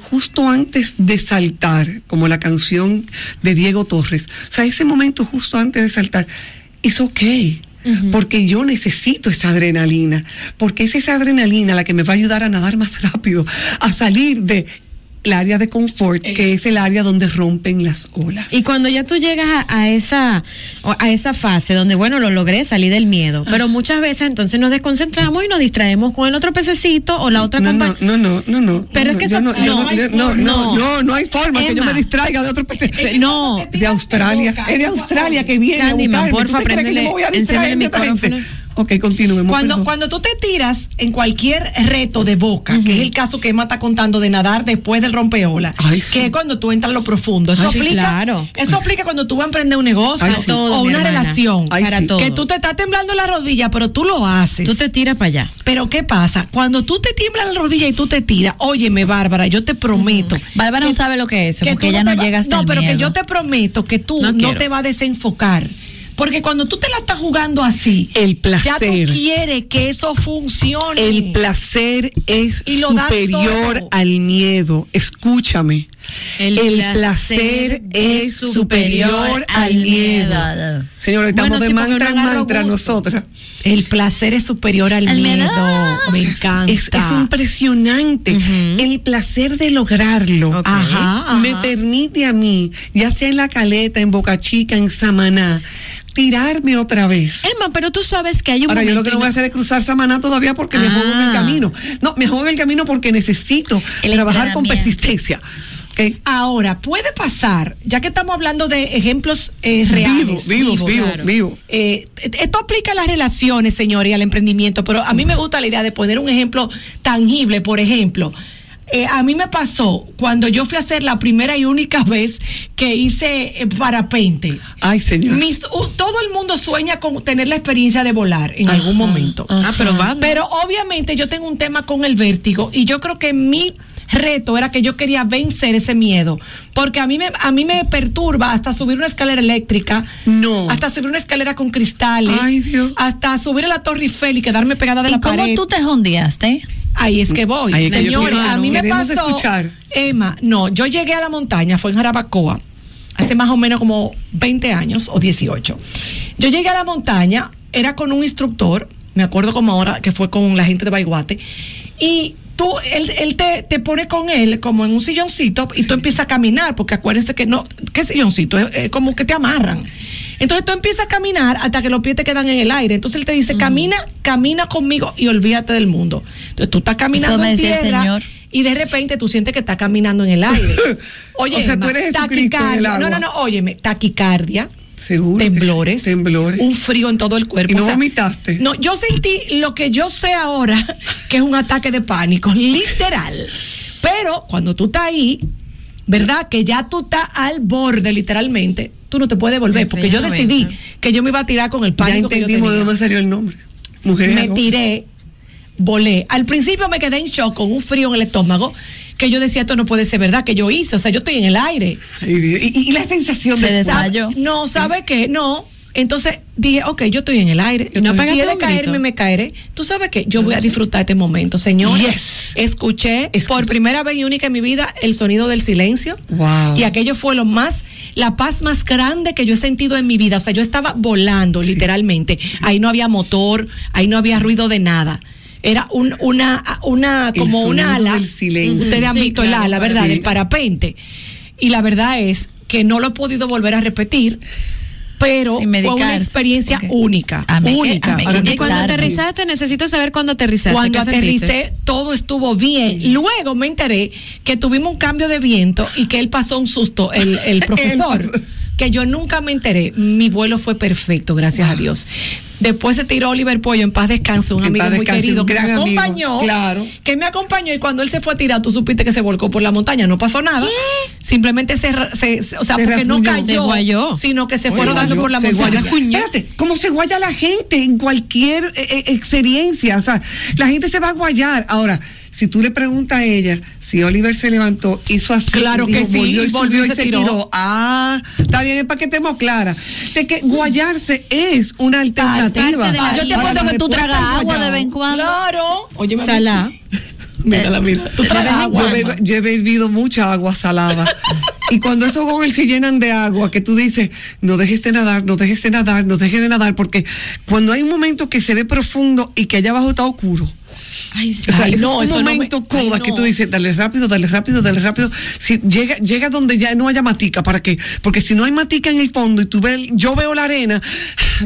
justo antes de saltar, como la canción de Diego Torres, o sea, ese momento justo antes de saltar, es ok. Porque yo necesito esa adrenalina, porque es esa adrenalina la que me va a ayudar a nadar más rápido, a salir de el área de confort, que es el área donde rompen las olas. Y cuando ya tú llegas a, a esa a esa fase donde bueno lo logré salir del miedo, pero muchas veces entonces nos desconcentramos y nos distraemos con el otro pececito o la otra no, no, compañía. no, no, no, no. Pero no, es que eso- no, no, no, no, no, no, no hay forma que yo me distraiga de otro pez. No, de Australia, es de Australia que viene. Candyman, porfa, ¿Tú te crees que yo me préndele, voy a distraer enciende el micrófono. Ok, continuemos. Cuando, perdón. cuando tú te tiras en cualquier reto de boca, que es el caso que Emma está contando de nadar después del rompeola, que es cuando tú entras a lo profundo. Eso Ay, sí, aplica, claro. eso aplica cuando tú vas a emprender un negocio Ay, sí. todo, o una hermana. relación. Ay, Para sí. todo. Que tú te estás temblando la rodilla, pero tú lo haces. Tú te tiras para allá. Pero ¿qué pasa? Cuando tú te tiemblas la rodilla y tú te tiras, óyeme, Bárbara, yo te prometo. Bárbara no sabe lo que es, porque tú ella no va- llega hasta No, el pero que yo te prometo que tú No no, te vas a desenfocar. Porque cuando tú te la estás jugando así, El ya tú placer. quieres que eso funcione. El placer es Y lo superior al miedo. Escúchame. El placer, es superior al miedo. Señores, estamos Bueno, de sí, mantra en mantra gusto. nosotras. El placer es superior al, Al miedo. miedo. Me encanta. Es, es impresionante. El placer de lograrlo Ok. Ajá, ajá. me permite a mí, ya sea en la caleta, en Boca Chica, en Samaná, tirarme otra vez. Emma, pero tú sabes que hay un Ahora, yo lo que no voy a hacer es cruzar Samaná todavía porque me Ah. juego en el camino. No, me juego en el camino porque necesito El trabajar con persistencia. Ahora, puede pasar, ya que estamos hablando de ejemplos eh, reales. Vivos, vivos, vivos, claro. vivos. Eh, esto aplica a las relaciones, señores, y al emprendimiento, pero a mí me gusta la idea de poner un ejemplo tangible, por ejemplo. eh, a mí me pasó cuando yo fui a hacer la primera y única vez que hice eh, parapente. Ay, señor. Mis- uh, todo el mundo sueña con tener la experiencia de volar en algún momento. Ah, pero va. Pero obviamente yo tengo un tema con el vértigo y yo creo que mi reto era que yo quería vencer ese miedo, porque a mí me a mí me perturba hasta subir una escalera eléctrica, No. hasta subir una escalera con cristales, Ay, Dios. hasta subir a la Torre Eiffel y quedarme pegada de ¿Y la cómo pared. tú te jondeaste? Ahí es que voy. Ahí es que yo a mí me queremos pasó. escuchar. Emma, no, yo llegué a la montaña, fue en Jarabacoa, hace más o menos como 20 años o 18. Yo llegué a la montaña, era con un instructor, me acuerdo como ahora que fue con la gente de Baiguate, y tú él, él te, te pone con él como en un silloncito y tú empiezas a caminar, porque acuérdense que no, ¿qué silloncito? Es, es como que te amarran. Entonces tú empiezas a caminar hasta que los pies te quedan en el aire. Entonces él te dice, camina, camina conmigo y olvídate del mundo. Entonces tú estás caminando me en decía el tierra señor. y de repente tú sientes que estás caminando en el aire. Oye, O sea, tú eres Jesucristo en el taquicardia. No, no, no, óyeme, taquicardia. Seguro. Temblores, Temblores. un frío en todo el cuerpo. ¿Y no O sea, vomitaste? No, yo sentí lo que yo sé ahora, que es un ataque de pánico, literal. Pero cuando tú estás ahí, ¿verdad? Que ya tú estás al borde, literalmente, tú no te puedes volver, porque yo decidí que yo me iba a tirar con el Ya pánico. que yo entendimos de dónde salió el nombre. Mujeres Me tiré, volé. Al principio me quedé en shock con un frío en el estómago, que yo decía, esto no puede ser verdad, que yo hice, o sea, yo estoy en el aire. Y, y la sensación Se de desmayó. No, ¿sabe qué? No. Entonces dije, ok, yo estoy en el aire. ¿Y no si he de caerme, me caeré. Tú sabes que yo voy a disfrutar este momento, señor. Escuché por primera vez y única en mi vida el sonido del silencio. Wow. Y aquello fue lo más, la paz más grande que yo he sentido en mi vida. O sea, yo estaba volando, literalmente. Ahí no había motor, ahí no había ruido de nada. Era un, una, una, El como un sonido ala. del silencio. Ustedes han Sí, visto el claro, ala, ¿verdad? sí. Del parapente. Y la verdad es que no lo he podido volver a repetir, pero fue una experiencia única. Amén, única. Y cuando Inyectarme. aterrizaste, necesito saber cuándo aterrizaste. cuando aterricé, todo estuvo bien. Luego me enteré que tuvimos un cambio de viento y que él pasó un susto, el, el profesor. pasó. Que yo nunca me enteré. Mi vuelo fue perfecto, gracias a Dios. Después se tiró Oliver Pollo en paz descanse, un En amigo muy descanse, querido que me amigo, acompañó. claro. Que me acompañó y cuando él se fue a tirar, tú supiste que se volcó por la montaña. No pasó nada. Simplemente se, o sea, Se porque no cayó, guayó. sino que se Oye, fueron dando guayó, por la montaña. Espérate, ¿cómo se guaya la gente en cualquier eh, eh, experiencia? O sea, la gente se va a guayar. Ahora, si tú le preguntas a ella si Oliver se levantó, hizo así, Claro y que sí, volvió y volvió subió y se se tiró. tiró. Ah, está bien, es para que estemos claras. De que guayarse es una alternativa. de la- Yo te la que tú tragas agua de vez en cuando. Claro. Oye, Salá. Mírala, mira. Tú tragas agua. Yo, he- yo he bebido mucha agua salada. y cuando esos goggles se llenan de agua, que tú dices, no dejes de nadar, no dejes de nadar, no dejes de nadar, porque cuando hay un momento que se ve profundo y que allá abajo está oscuro. Ay, sí. O sea, Ay, eso no, es eso un no me- momento ay, coda no. que tú dices, dale rápido, dale rápido, dale rápido. Si llega, llega donde ya no haya matica, ¿para qué? Porque si no hay matica en el fondo y tú ves, yo veo la arena,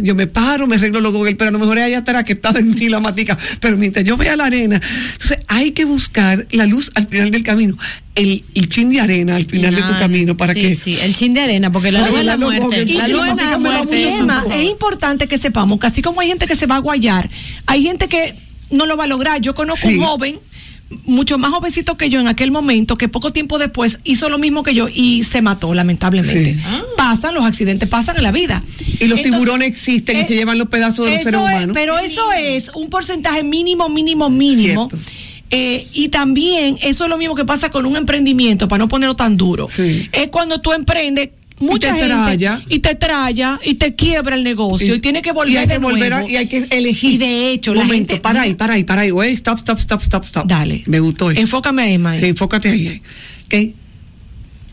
yo me paro, me arreglo los goggles, pero a lo mejor allá atrás que está de mí la matica. Pero mientras yo vea la arena, entonces hay que buscar la luz al final del camino, el, el chin de arena al final de tu camino para sí, que Sí, el chin de arena, porque la luz es la muerte. La luz la es importante que sepamos que así como hay gente que se va a guayar, hay gente que no lo va a lograr. Yo conozco Sí. un joven mucho más jovencito que yo en aquel momento que poco tiempo después hizo lo mismo que yo y se mató lamentablemente. Sí. Pasan los accidentes, pasan en la vida. y los Entonces, tiburones existen y eh, se llevan los pedazos de los seres es- humanos. pero eso es un porcentaje mínimo, mínimo, mínimo. Cierto. Eh, y también eso es lo mismo que pasa con un emprendimiento, para no ponerlo tan duro. Sí. Es cuando tú emprendes mucha te gente traya. y te traya y te quiebra el negocio y, tiene que volver y hay de que volver a- y hay que elegir. Y de hecho, la momento, gente- para ahí, para ahí, para ahí. Oye, stop, stop, stop, stop, stop. Dale. Me gustó eso. Enfócame ahí, May. Sí, enfócate ahí. ¿Qué?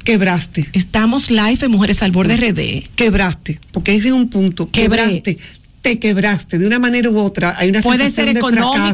Quebraste. Estamos live en Mujeres al Borde RD. Quebraste. Porque ese es un punto. Quebré. Quebraste. Te quebraste. De una manera u otra. Hay una Puede sensación ser fracaso.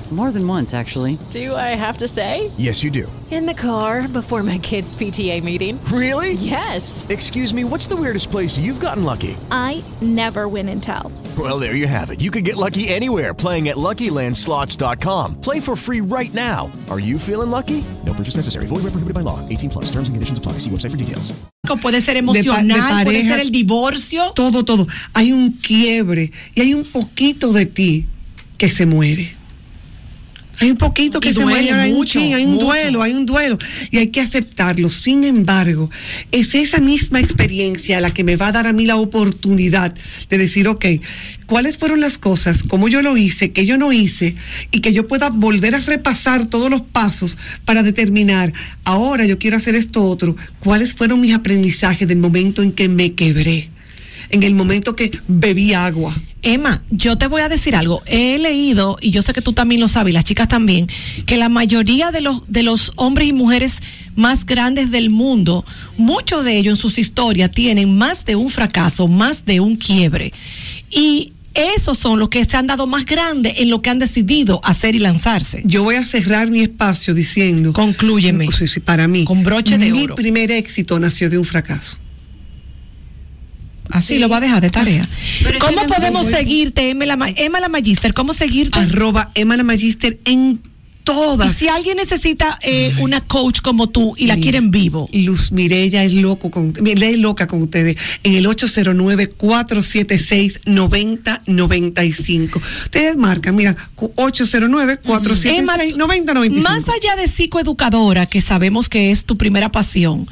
More than once, actually. Do I have to say? Yes, you do. In the car before my kids' PTA meeting. Really? Yes. Excuse me, what's the weirdest place you've gotten lucky? I never win and tell. Well, there you have it. You can get lucky anywhere playing at LuckyLandSlots.com. Play for free right now. Are you feeling lucky? No purchase necessary. Void where prohibited by law. 18 plus. Terms and conditions apply. See website for details. Puede ser de pa- de puede ser el divorcio. Todo, todo. Hay un quiebre y hay un poquito de ti que se muere. Hay un poquito que Y se muere, hay un chin, hay un mucho. duelo, hay un duelo y hay que aceptarlo. Sin embargo, es esa misma experiencia la que me va a dar a mí la oportunidad de decir, ok, ¿cuáles fueron las cosas, cómo yo lo hice, que yo no hice y que yo pueda volver a repasar todos los pasos para determinar, ahora yo quiero hacer esto otro, cuáles fueron mis aprendizajes del momento en que me quebré, en el momento que bebí agua. Emma, yo te voy a decir algo. He leído, y yo sé que tú también lo sabes, y las chicas también, que la mayoría de los, de los hombres y mujeres más grandes del mundo, muchos de ellos en sus historias tienen más de un fracaso, más de un quiebre. Y esos son los que se han dado más grandes en lo que han decidido hacer y lanzarse. Yo voy a cerrar mi espacio diciendo. Conclúyeme. Para mí. Con broche de mi oro. primer éxito nació de un fracaso. Así lo va a dejar de tarea. Pero ¿Cómo podemos seguirte, Emma la, Ma- Emma la Magister? ¿Cómo seguirte? Arroba Emma la Magister en todas. Y si alguien necesita eh, una coach como tú y la Mira, quiere en vivo. Luz Mirella es loco con es loca con ustedes en el 809-476-9095. Ustedes marcan, mira, 809-476-9095. Más allá de psicoeducadora, que sabemos que es tu primera pasión,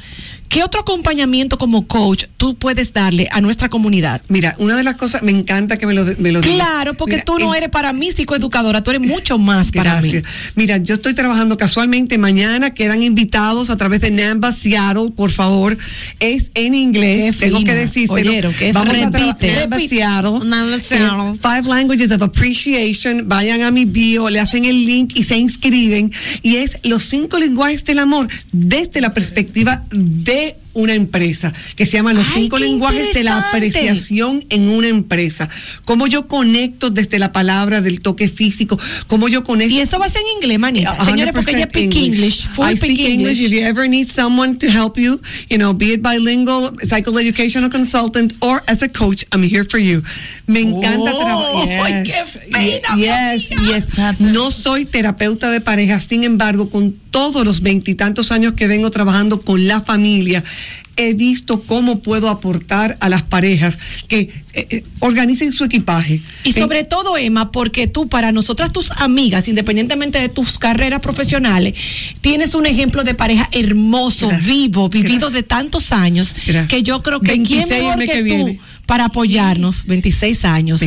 ¿qué otro acompañamiento como coach tú puedes darle a nuestra comunidad? Mira, una de las cosas, me encanta que me lo, me lo digas. Claro, porque Mira, tú no el- eres para mí psicoeducadora, tú eres mucho más para mí. Gracias. Mira, yo estoy trabajando casualmente mañana, quedan invitados a través de Namba Seattle, por favor. Es en inglés, Qué tengo fina. que decírselo. Oyeron, qué Vamos a repite. trabajar Namba. Seattle. Namba Seattle. Five Languages of Appreciation. Vayan a mi bio, le hacen el link y se inscriben. Y es los cinco lenguajes del amor desde la perspectiva de una empresa, que se llama Los Ay, cinco lenguajes de la apreciación en una empresa. Cómo yo conecto desde la palabra del toque físico, cómo yo conecto. Y eso va a ser en inglés, manita. Señores, porque ella 100% speak English. Full I speak speak English. If you ever need someone to help you, you know, be it bilingual, psychoeducational consultant, or as a coach, I'm here for you. Me encanta Oh, trabajar. qué fina, yes, yes. No soy terapeuta de pareja, sin embargo, con todos los veintitantos años que vengo trabajando con la familia, he visto cómo puedo aportar a las parejas que eh, eh, organicen su equipaje. Y sobre todo, Emma, porque tú, para nosotras, tus amigas, independientemente de tus carreras profesionales, tienes un ejemplo de pareja hermoso, vivo, vivido de tantos años, que yo creo que 26 quién mejor que, que tú viene. Para apoyarnos, 26 años,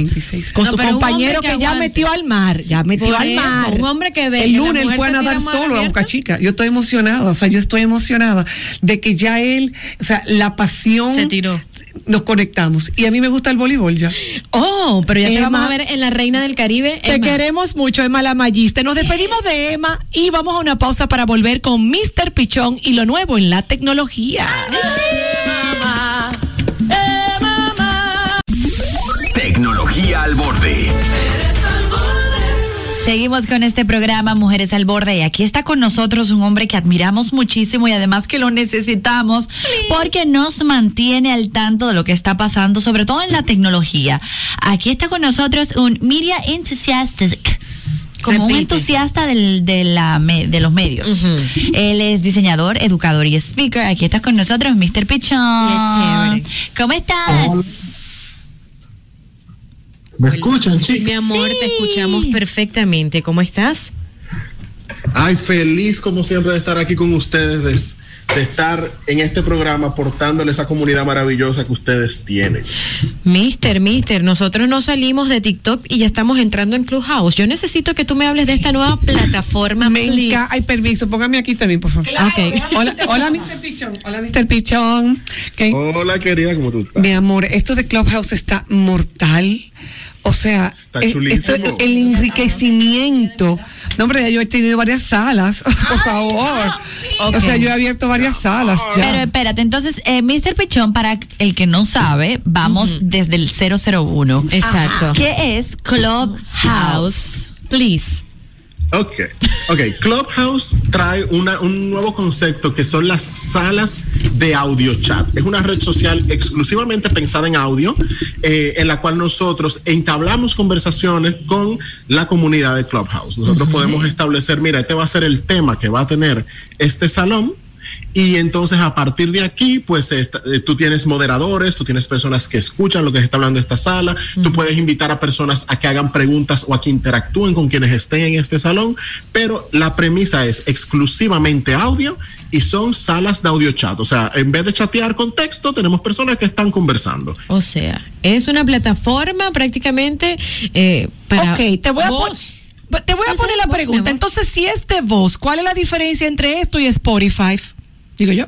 con No, su compañero que, que ya metió al mar, ya metió Por al eso, mar. un hombre que ve El lunes él fue a nadar solo a. Boca Chica. Yo estoy emocionada, o sea, yo estoy emocionada de que ya él, o sea, la pasión. Se tiró. Nos conectamos. Y a mí me gusta el voleibol ya. Oh, pero ya te Emma, vamos a ver en la Reina del Caribe. Te Emma. queremos mucho, Emma la Magiste. Nos despedimos de Emma y vamos a una pausa para volver con Mr. Pichón y lo nuevo en la tecnología. Al borde. Seguimos con este programa Mujeres al Borde y aquí está con nosotros un hombre que admiramos muchísimo y además que lo necesitamos porque nos mantiene al tanto de lo que está pasando, sobre todo en la tecnología. Aquí está con nosotros un media enthusiastic. Como un entusiasta del- de, la, me- de los medios. Él es diseñador, educador y speaker. Aquí está con nosotros Mr. Pichón. ¿Cómo estás? ¿Me escuchan, Sí, chicos? mi amor, te escuchamos perfectamente. ¿Cómo estás? Ay, feliz como siempre de estar aquí con ustedes, de, estar en este programa aportándole esa comunidad maravillosa que ustedes tienen. Mister, mister, nosotros no salimos de TikTok y ya estamos entrando en Clubhouse. Yo necesito que tú me hables de esta nueva plataforma. Me please. encanta. Ay, permiso, póngame aquí también, por favor. Ok. Hola, hola, Mr. Pichón. Hola, Mr. Pichón. Hola, querida, ¿cómo tú estás? Mi amor, esto de Clubhouse está mortal. O sea, eh, esto- el enriquecimiento. No, hombre, ya yo he tenido varias salas, por favor. O sea, yo he abierto varias salas ya. Pero espérate, entonces, eh, Mr. Pichón, para el que no sabe, vamos desde el 001. Exacto. ¿Qué es Clubhouse? Please. Ok, ok. Clubhouse trae una- un nuevo concepto que son las salas de audio chat. Es una red social exclusivamente pensada en audio, eh, en la cual nosotros entablamos conversaciones con la comunidad de Clubhouse. Nosotros podemos establecer, mira, este va a ser el tema que va a tener este salón. Y entonces a partir de aquí, pues esta- eh, tú tienes moderadores, tú tienes personas que escuchan lo que se está hablando en esta sala, tú puedes invitar a personas a que hagan preguntas o a que interactúen con quienes estén en este salón, pero la premisa es exclusivamente audio y son salas de audio chat. O sea, en vez de chatear con texto, tenemos personas que están conversando. O sea, es una plataforma prácticamente eh, para. Ok, te voy a, te voy a poner la pregunta. Entonces, si es de voz, ¿cuál es la diferencia entre esto y Spotify? Digo yo.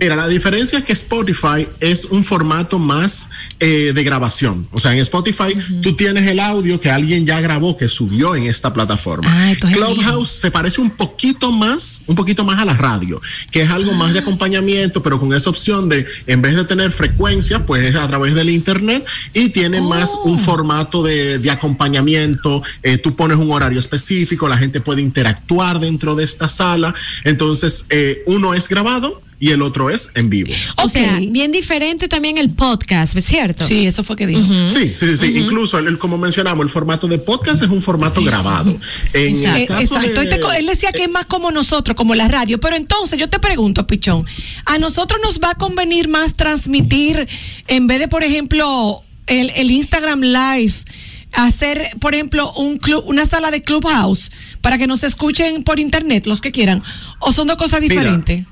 Mira, la diferencia es que Spotify es un formato más eh, de grabación. O sea, en Spotify tú tienes el audio que alguien ya grabó, que subió en esta plataforma. Ah, Clubhouse se parece un poquito más, un poquito más a la radio, que es algo más de acompañamiento, pero con esa opción de, en vez de tener frecuencia, pues es a través del internet y tiene más un formato de, de acompañamiento. Eh, tú pones un horario específico, la gente puede interactuar dentro de esta sala. Entonces, eh, uno es grabado y el otro es en vivo. O sea, bien diferente también el podcast, ¿es cierto? Sí, eso fue que dijo. Sí, sí, sí, sí. Incluso, el, el- como mencionamos, el formato de podcast es un formato grabado. En el caso Exacto. de- Él te co- él decía que es más como nosotros, como la radio. Pero entonces yo te pregunto, Pichón, ¿a nosotros nos va a convenir más transmitir en vez de, por ejemplo, el, el Instagram Live? Hacer, por ejemplo, un club, una sala de Clubhouse para que nos escuchen por internet los que quieran, o son dos cosas Mira, diferentes.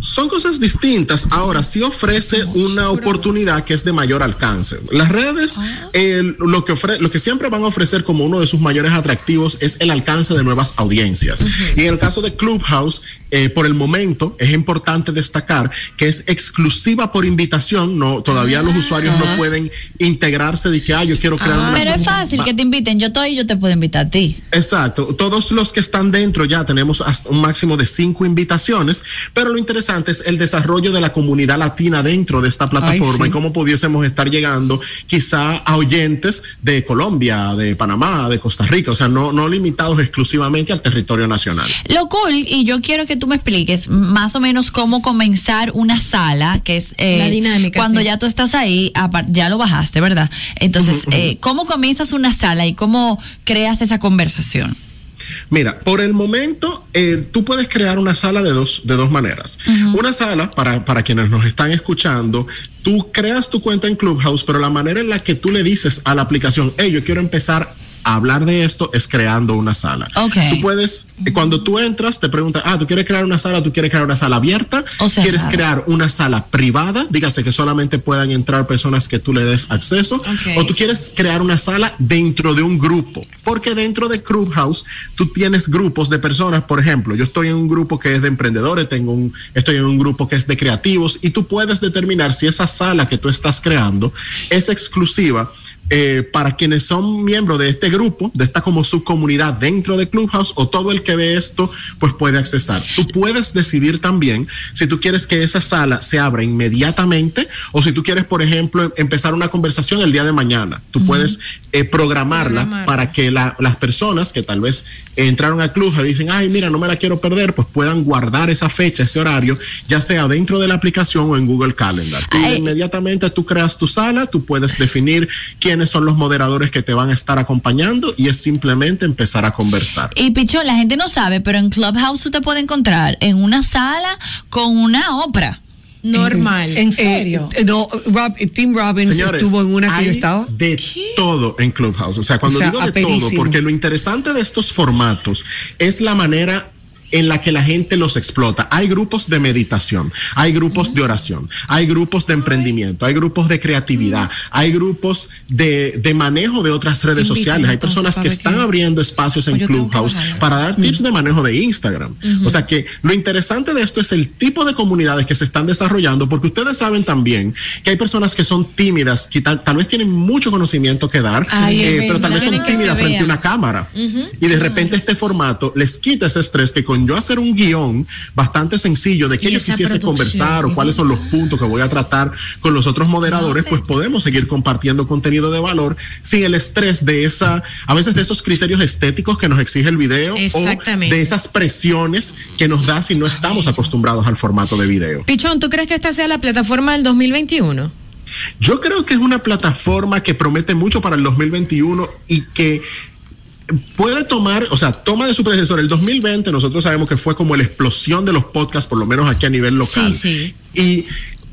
Son cosas distintas. Ahora sí ofrece una oportunidad que es de mayor alcance. Las redes, eh, lo, que ofre- lo que siempre van a ofrecer como uno de sus mayores atractivos es el alcance de nuevas audiencias. Y en el caso de Clubhouse, eh, por el momento es importante destacar que es exclusiva por invitación. No, todavía los usuarios no pueden integrarse de que, ah, yo quiero crear una Pero es fácil que te inviten. Yo estoy y yo te puedo invitar a ti. Exacto. Todos los que están dentro ya tenemos hasta un máximo de cinco invitaciones, pero lo interesante es el desarrollo de la comunidad latina dentro de esta plataforma Ay, sí. y cómo pudiésemos estar llegando quizá a oyentes de Colombia, de Panamá, de Costa Rica, o sea, no, no limitados exclusivamente al territorio nacional. Lo cool, y yo quiero que tú me expliques más o menos cómo comenzar una sala, que es eh, La dinámica, cuando sí. ya tú estás ahí, ya lo bajaste, ¿verdad? Entonces, eh, ¿cómo comienzas una sala y cómo creas esa conversación? Mira, por el momento, eh, tú puedes crear una sala de dos, de dos maneras. Una sala, para, para quienes nos están escuchando, tú creas tu cuenta en Clubhouse, pero la manera en la que tú le dices a la aplicación, hey, yo quiero empezar hablar de esto, es creando una sala. Ok. Tú puedes, cuando tú entras, te preguntan, ah, tú quieres crear una sala, tú quieres crear una sala abierta, O cerrada. quieres crear una sala privada, dígase que solamente puedan entrar personas que tú le des acceso, o tú quieres crear una sala dentro de un grupo, porque dentro de Clubhouse tú tienes grupos de personas, por ejemplo, yo estoy en un grupo que es de emprendedores, tengo un, estoy en un grupo que es de creativos, y tú puedes determinar si esa sala que tú estás creando es exclusiva eh, para quienes son miembros de este grupo, de esta como subcomunidad dentro de Clubhouse, o todo el que ve esto, pues puede accesar. Tú puedes decidir también si tú quieres que esa sala se abra inmediatamente o si tú quieres, por ejemplo, empezar una conversación el día de mañana. Tú puedes eh, programarla Programarla. para que la- las personas que tal vez entraron a Clubhouse y dicen, ay, mira, no me la quiero perder, pues puedan guardar esa fecha, ese horario, ya sea dentro de la aplicación o en Google Calendar. Tú inmediatamente tú creas tu sala, tú puedes definir quiénes son los moderadores que te van a estar acompañando y es simplemente empezar a conversar. Y Pichón, la gente no sabe, pero en Clubhouse tú te puedes encontrar en una sala con una ópera. Normal. ¿En serio? Eh, no, Rob- eh, Tim Robbins Señores, estuvo en una que yo estaba. De todo en Clubhouse. O sea, cuando O sea, digo de todo, porque lo interesante de estos formatos es la manera en la que la gente los explota. Hay grupos de meditación, hay grupos de oración, hay grupos de emprendimiento, hay grupos de creatividad, hay grupos de, de manejo de otras redes Invítame, sociales. Hay personas que están abriendo espacios en Pues Clubhouse para dar tips de manejo de Instagram. O sea que lo interesante de esto es el tipo de comunidades que se están desarrollando, porque ustedes saben también que hay personas que son tímidas, que tal, tal vez tienen mucho conocimiento que dar, Ay, eh, pero tal vez son tímidas frente a una cámara. Y de repente este formato les quita ese estrés que con yo hacer un guion bastante sencillo de qué yo quisiese conversar o cuáles son los puntos que voy a tratar con los otros moderadores, pues podemos seguir compartiendo contenido de valor sin el estrés de esa, a veces de esos criterios estéticos que nos exige el video o de esas presiones que nos da si no estamos acostumbrados al formato de video. Pichón, ¿tú crees que esta sea la plataforma del 2021? Yo creo que es una plataforma que promete mucho para el 2021 y que puede tomar, o sea, toma de su predecesor. El 2020 nosotros sabemos que fue como la explosión de los podcasts, por lo menos aquí a nivel local. Sí, Y,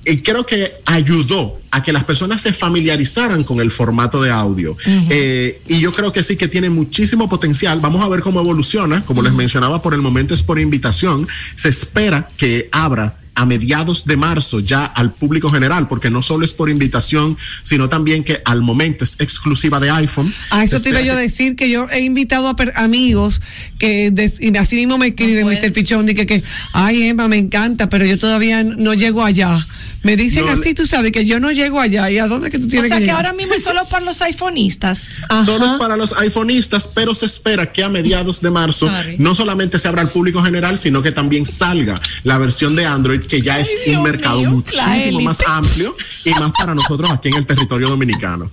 y creo que ayudó a que las personas se familiarizaran con el formato de audio. Eh, y yo creo que sí que tiene muchísimo potencial. Vamos a ver cómo evoluciona. Como les mencionaba, por el momento es por invitación. Se espera que abra a mediados de marzo ya al público general, porque no solo es por invitación, sino también que al momento es exclusiva de iPhone. A eso Se te iba yo a que- decir que yo he invitado a per- amigos que de- y así mismo me escriben Mr. Pichón, dije que, ay Emma, me encanta, pero yo todavía no llego allá. Me dicen así, tú sabes que yo no llego allá. ¿Y a dónde que tú O tienes sea que que llegar? ahora mismo es solo para los iPhoneistas. Solo es para los iPhoneistas, pero se espera que a mediados de marzo Sorry. no solamente se abra al público general, sino que tambibién salga la versión de Android, que ya es un mercado la muchísimo más amplio y más para nosotros aquí en el territorio dominicano.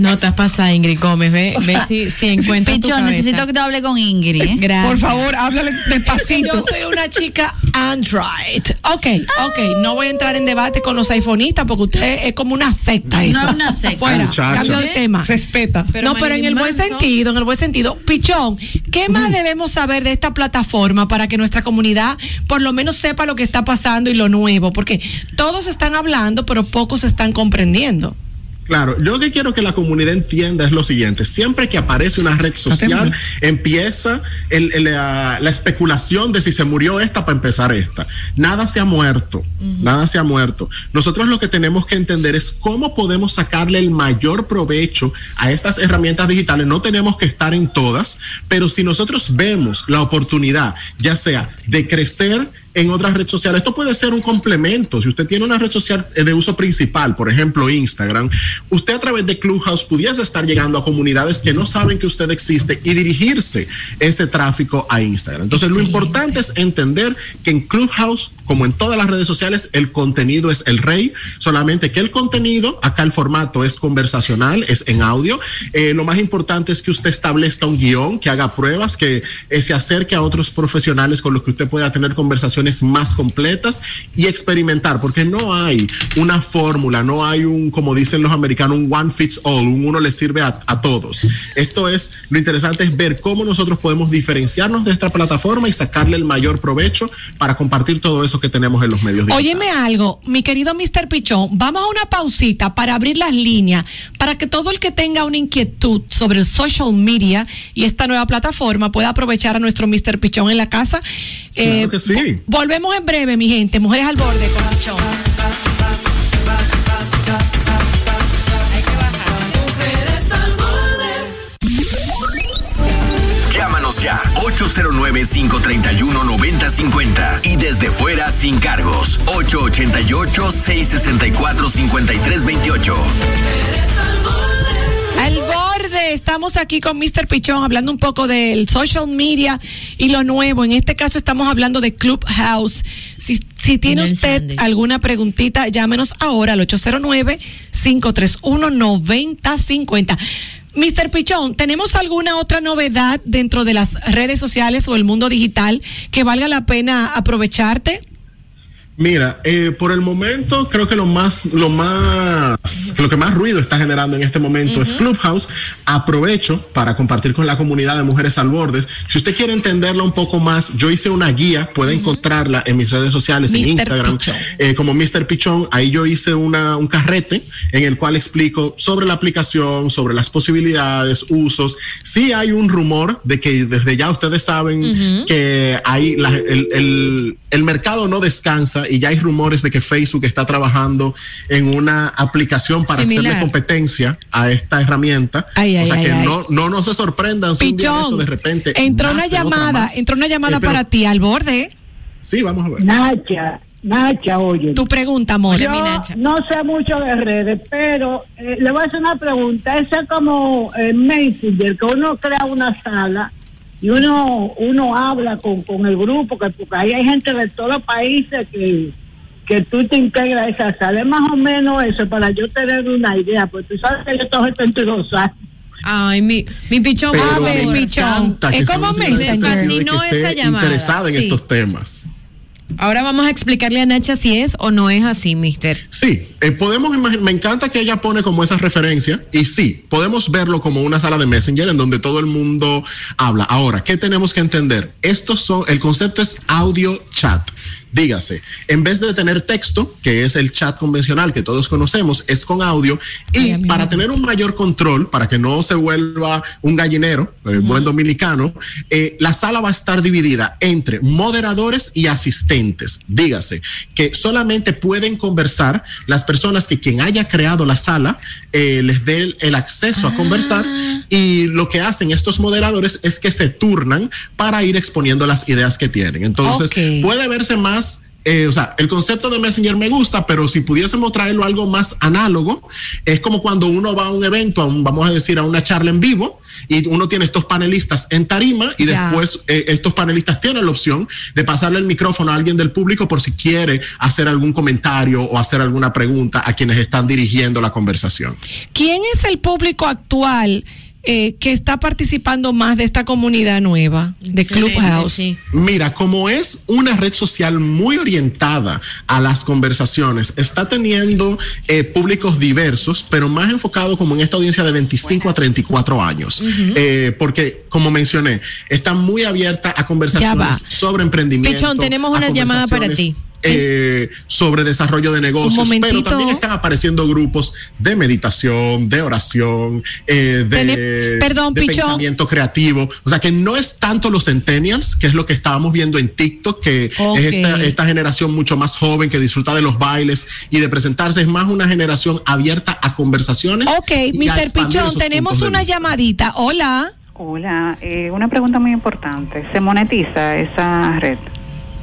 No te has pasado, Ingrid Gómez. Ve, ve si, si encuentras tu Pichón, necesito que tú hables con Ingrid. ¿eh? Gracias. Por favor, háblale despacito. Yo soy una chica Android. Ok, ok. No voy a entrar en debate con los iPhoneistas porque usted es como una secta eso. No una secta. Fuera, cambio de tema. Respeta. no, pero en el buen sentido, en el buen sentido. Pichón, ¿qué más debemos saber de esta plataforma para que nuestra comunidad por lo menos sepa lo que está pasando y lo nuevo? Porque todos están hablando, pero pocos están comprendiendo. Claro, yo lo que quiero que la comunidad entienda es lo siguiente, siempre que aparece una red social, empieza el- el- la, la especulación de si se murió esta para empezar esta. Nada se ha muerto, nada se ha muerto. Nosotros lo que tenemos que entender es cómo podemos sacarle el mayor provecho a estas herramientas digitales. No tenemos que estar en todas, pero si nosotros vemos la oportunidad, ya sea de crecer, en otras redes sociales. Esto puede ser un complemento. Si usted tiene una red social eh, de uso principal, por ejemplo Instagram, usted a través de Clubhouse pudiese estar llegando a comunidades que no saben que usted existe y dirigirse ese tráfico a Instagram. Entonces lo importante es entender que en Clubhouse, como en todas las redes sociales, el contenido es el rey, solamente que el contenido, acá el formato es conversacional, es en audio. Eh, lo más importante es que usted establezca un guion, que haga pruebas, que eh, se acerque a otros profesionales con los que usted pueda tener conversaciones más completas y experimentar, porque no hay una fórmula, no hay un, como dicen los americanos, un one fits all, un uno le sirve a, a todos. Esto es, lo interesante es ver cómo nosotros podemos diferenciarnos de esta plataforma y sacarle el mayor provecho para compartir todo eso que tenemos en los medios digitales. Óyeme algo, mi querido Mr. Pichón, vamos a una pausita para abrir las líneas, para que todo el que tenga una inquietud sobre el social media y esta nueva plataforma pueda aprovechar a nuestro Mr. Pichón en la casa. Claro que sí. vo- volvemos en breve, mi gente. Mujeres al borde con Pichón. Llámanos ya 809-531-9050 y desde fuera sin cargos 888-664-5328. Al borde, estamos aquí con Mr. Pichón hablando un poco del social media y lo nuevo. En este caso estamos hablando de Clubhouse. Si, si tiene usted alguna preguntita, llámenos ahora al 809-531-9050. Mr. Pichón, ¿tenemos alguna otra novedad dentro de las redes sociales o el mundo digital que valga la pena aprovecharte? Mira, eh, por el momento creo que lo más, lo más lo que más ruido está generando en este momento es Clubhouse. Aprovecho para compartir con la comunidad de Mujeres al Bordes. Si usted quiere entenderla un poco más, yo hice una guía, puede encontrarla en mis redes sociales, en Mr. Instagram, eh, como Mr. Pichón. Ahí yo hice una, un carrete en el cual explico sobre la aplicación, sobre las posibilidades, usos. Sí hay un rumor de que desde ya ustedes saben Ujú. que hay la- el, el- el mercado no descansa y ya hay rumores de que Facebook está trabajando en una aplicación para Similar. hacerle competencia a esta herramienta. Ay, ay, o sea ay, que ay. no, no, no se sorprendan si de esto Pichón, de repente entró una llamada, entró una llamada Eh, pero- para ti al borde. Sí, vamos a ver. Nacha, Nacha, oye. Tu pregunta, amor. Yo no sé mucho de redes, pero eh, le voy a hacer una pregunta. Ese es como eh, Messenger, que uno crea una sala y uno uno habla con, con el grupo, que porque ahí hay gente de todos los países que, que tú te integras a esa sala. Es más o menos eso, para yo tener una idea, porque tú sabes que yo tengo 72 años. Ay, mi, mi pichón, me encanta que Es como de que fascinó esa llamada. interesada en sí. estos temas. Ahora vamos a explicarle a Nacha si es o no es así, mister. Sí, eh, podemos me encanta que ella pone como esa referencia y sí, podemos verlo como una sala de Messenger en donde todo el mundo habla. Ahora, ¿qué tenemos que entender? Estos son, el concepto es audio chat. Dígase, en vez de tener texto, que es el chat convencional que todos conocemos, es con audio y para tener un mayor control, para que no se vuelva un gallinero, eh, buen dominicano, eh, la sala va a estar dividida entre moderadores y asistentes. Dígase que solamente pueden conversar las personas que quien haya creado la sala eh, les dé el, el acceso a conversar y lo que hacen estos moderadores es que se turnan para ir exponiendo las ideas que tienen. Entonces puede verse más eh, o sea, el concepto de Messenger me gusta, pero si pudiésemos traerlo a algo más análogo, es como cuando uno va a un evento, a un- vamos a decir, a una charla en vivo, y uno tiene estos panelistas en tarima, y después eh, estos panelistas tienen la opción de pasarle el micrófono a alguien del público por si quiere hacer algún comentario o hacer alguna pregunta a quienes están dirigiendo la conversación. ¿Quién es el público actual eh, que está participando más de esta comunidad nueva de Clubhouse? Mira, como es una red social muy orientada a las conversaciones, está teniendo eh, públicos diversos, pero más enfocado como en esta audiencia de 25 a 34 años. Ujú. Eh, porque, como mencioné, está muy abierta a conversaciones sobre emprendimiento. Pichón, tenemos una llamada para ti. Eh, sobre desarrollo de negocios, pero también están apareciendo grupos de meditación, de oración, eh, de, perdón, de pensamiento creativo. O sea que no es tanto los centennials, que es lo que estábamos viendo en TikTok, que es esta, esta generación mucho más joven que disfruta de los bailes y de presentarse. Es más una generación abierta a conversaciones. Ok, Mr. Pichón, tenemos una llamadita. Hola. Hola, eh, una pregunta muy importante. ¿Se monetiza esa red?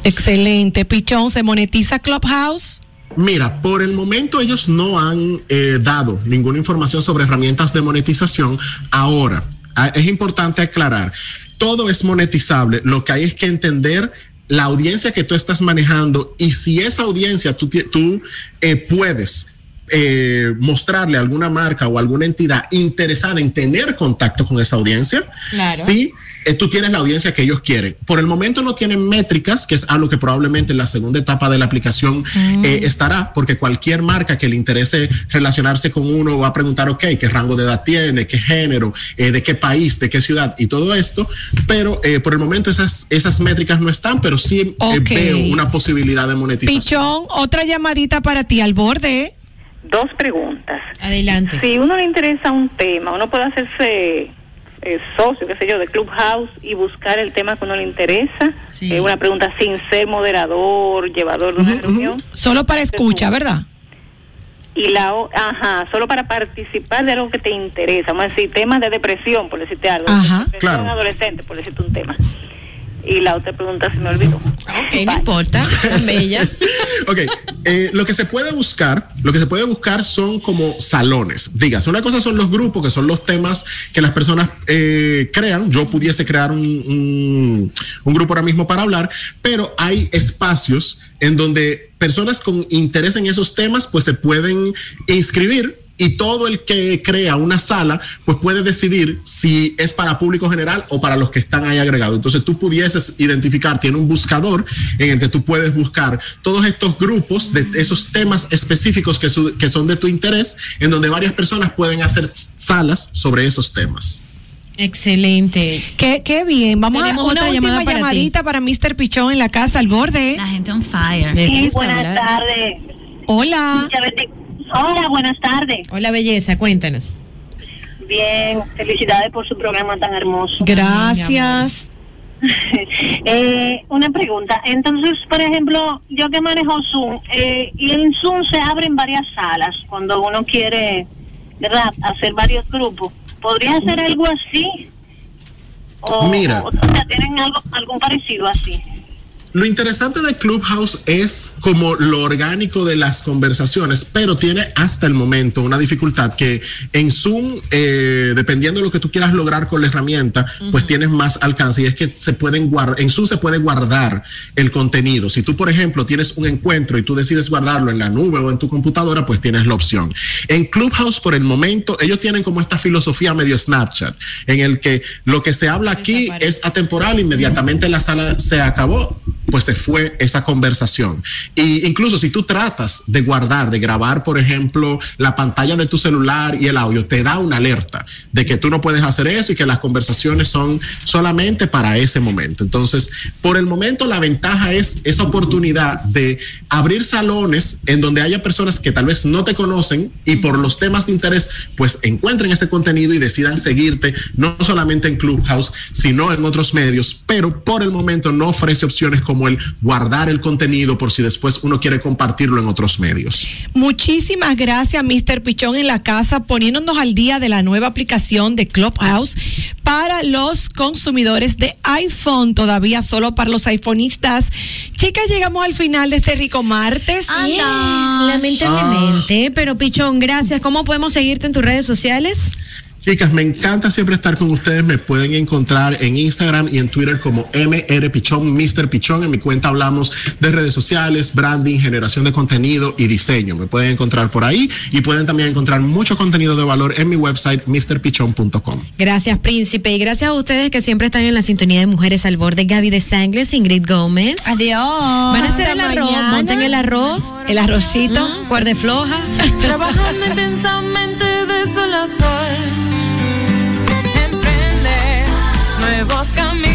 Excelente, Pichón. ¿Se monetiza Clubhouse? Mira, por el momento ellos no han eh, dado ninguna información sobre herramientas de monetización. Ahora, ah, es importante aclarar, todo es monetizable. Lo que hay es que entender la audiencia que tú estás manejando y si esa audiencia tú, tú eh, puedes eh, mostrarle a alguna marca o alguna entidad interesada en tener contacto con esa audiencia, Claro. sí, tú tienes la audiencia que ellos quieren. Por el momento no tienen métricas, que es algo que probablemente en la segunda etapa de la aplicación eh, estará, porque cualquier marca que le interese relacionarse con uno va a preguntar, ok, qué rango de edad tiene, qué género, eh, de qué país, de qué ciudad y todo esto. Pero eh, por el momento esas, esas métricas no están, pero sí eh, veo una posibilidad de monetización. Pichón, otra llamadita para ti al borde. Dos preguntas. Adelante. Si uno le interesa un tema, uno puede hacerse eh, socio, qué sé yo, de Clubhouse y buscar el tema que uno le interesa. Sí. Eh, una pregunta sin ser moderador, llevador de una reunión. Solo para escucha, ¿verdad? Y la, o- ajá, solo para participar de algo que te interesa. Vamos a decir, temas de depresión, por decirte algo. Ajá, claro. adolescente, por decirte un tema. Y la otra pregunta se me olvidó. Ok, no importa. Bella. Ok, eh, lo que se puede buscar, lo que se puede buscar son como salones. Digas, una cosa son los grupos, que son los temas que las personas eh, crean. Yo pudiese crear un, un- un grupo ahora mismo para hablar, pero hay espacios en donde personas con interés en esos temas, pues se pueden inscribir y todo el que crea una sala, pues puede decidir si es para público general o para los que están ahí agregados. Entonces tú pudieses identificar, tiene un buscador en el que tú puedes buscar todos estos grupos de esos temas específicos que, su- que son de tu interés, en donde varias personas pueden hacer salas sobre esos temas. Excelente. Qué, qué bien. Vamos a Tenemos una otra última llamada para llamadita para, Mr. Pichón en la casa al borde. La gente on fire. Sí, buenas tardes. Hola. Hola, buenas tardes. Hola, belleza, cuéntanos. Bien, felicidades por su programa tan hermoso. Gracias. Eh, una pregunta. Entonces, por ejemplo, yo que manejo Zoom, eh, y en Zoom se abren varias salas cuando uno quiere, ¿verdad?, hacer varios grupos. ¿Podría hacer algo así? O, Mira. o, o sea, ¿tienen algo, algún parecido así? Lo interesante de Clubhouse es como lo orgánico de las conversaciones, pero tiene hasta el momento una dificultad que en Zoom, eh, dependiendo de lo que tú quieras lograr con la herramienta, pues tienes más alcance y es que se pueden guardar, en Zoom se puede guardar el contenido. Si tú, por ejemplo, tienes un encuentro y tú decides guardarlo en la nube o en tu computadora, pues tienes la opción. En Clubhouse, por el momento, ellos tienen como esta filosofía medio Snapchat, en el que lo que se habla aquí es atemporal, inmediatamente la sala se acabó, pues se fue esa conversación. Y incluso si tú tratas de guardar, de grabar, por ejemplo, la pantalla de tu celular y el audio, te da una alerta de que tú no puedes hacer eso y que las conversaciones son solamente para ese momento. Entonces, por el momento, la ventaja es esa oportunidad de abrir salones en donde haya personas que tal vez no te conocen y por los temas de interés, pues encuentren ese contenido y decidan seguirte, no solamente en Clubhouse, sino en otros medios, pero por el momento no ofrece opciones como el guardar el contenido por si después uno quiere compartirlo en otros medios. Muchísimas gracias, Mr. Pichón en la casa, poniéndonos al día de la nueva aplicación de Clubhouse para los consumidores de iPhone, todavía solo para los iPhoneistas. Chicas, llegamos al final de este rico martes. Yes, lamentablemente. Pero Pichón, gracias. ¿Cómo podemos seguirte en tus redes sociales? Chicas, me encanta siempre estar con ustedes. Me pueden encontrar en Instagram y en Twitter como MR Pichón, Mr. Pichón. En mi cuenta hablamos de redes sociales, branding, generación de contenido y diseño. Me pueden encontrar por ahí y pueden también encontrar mucho contenido de valor en mi website, mrpichón.com. Gracias, Príncipe. Y gracias a ustedes que siempre están en la sintonía de Mujeres al Borde. Gaby de Sangles, Ingrid Gómez. Adiós. Van a hacer el arroz. mañana. Monten el arroz. El arrocito. Mm, cuerde floja. Trabajando intensamente de sol a sol. Emprendes nuevos caminos.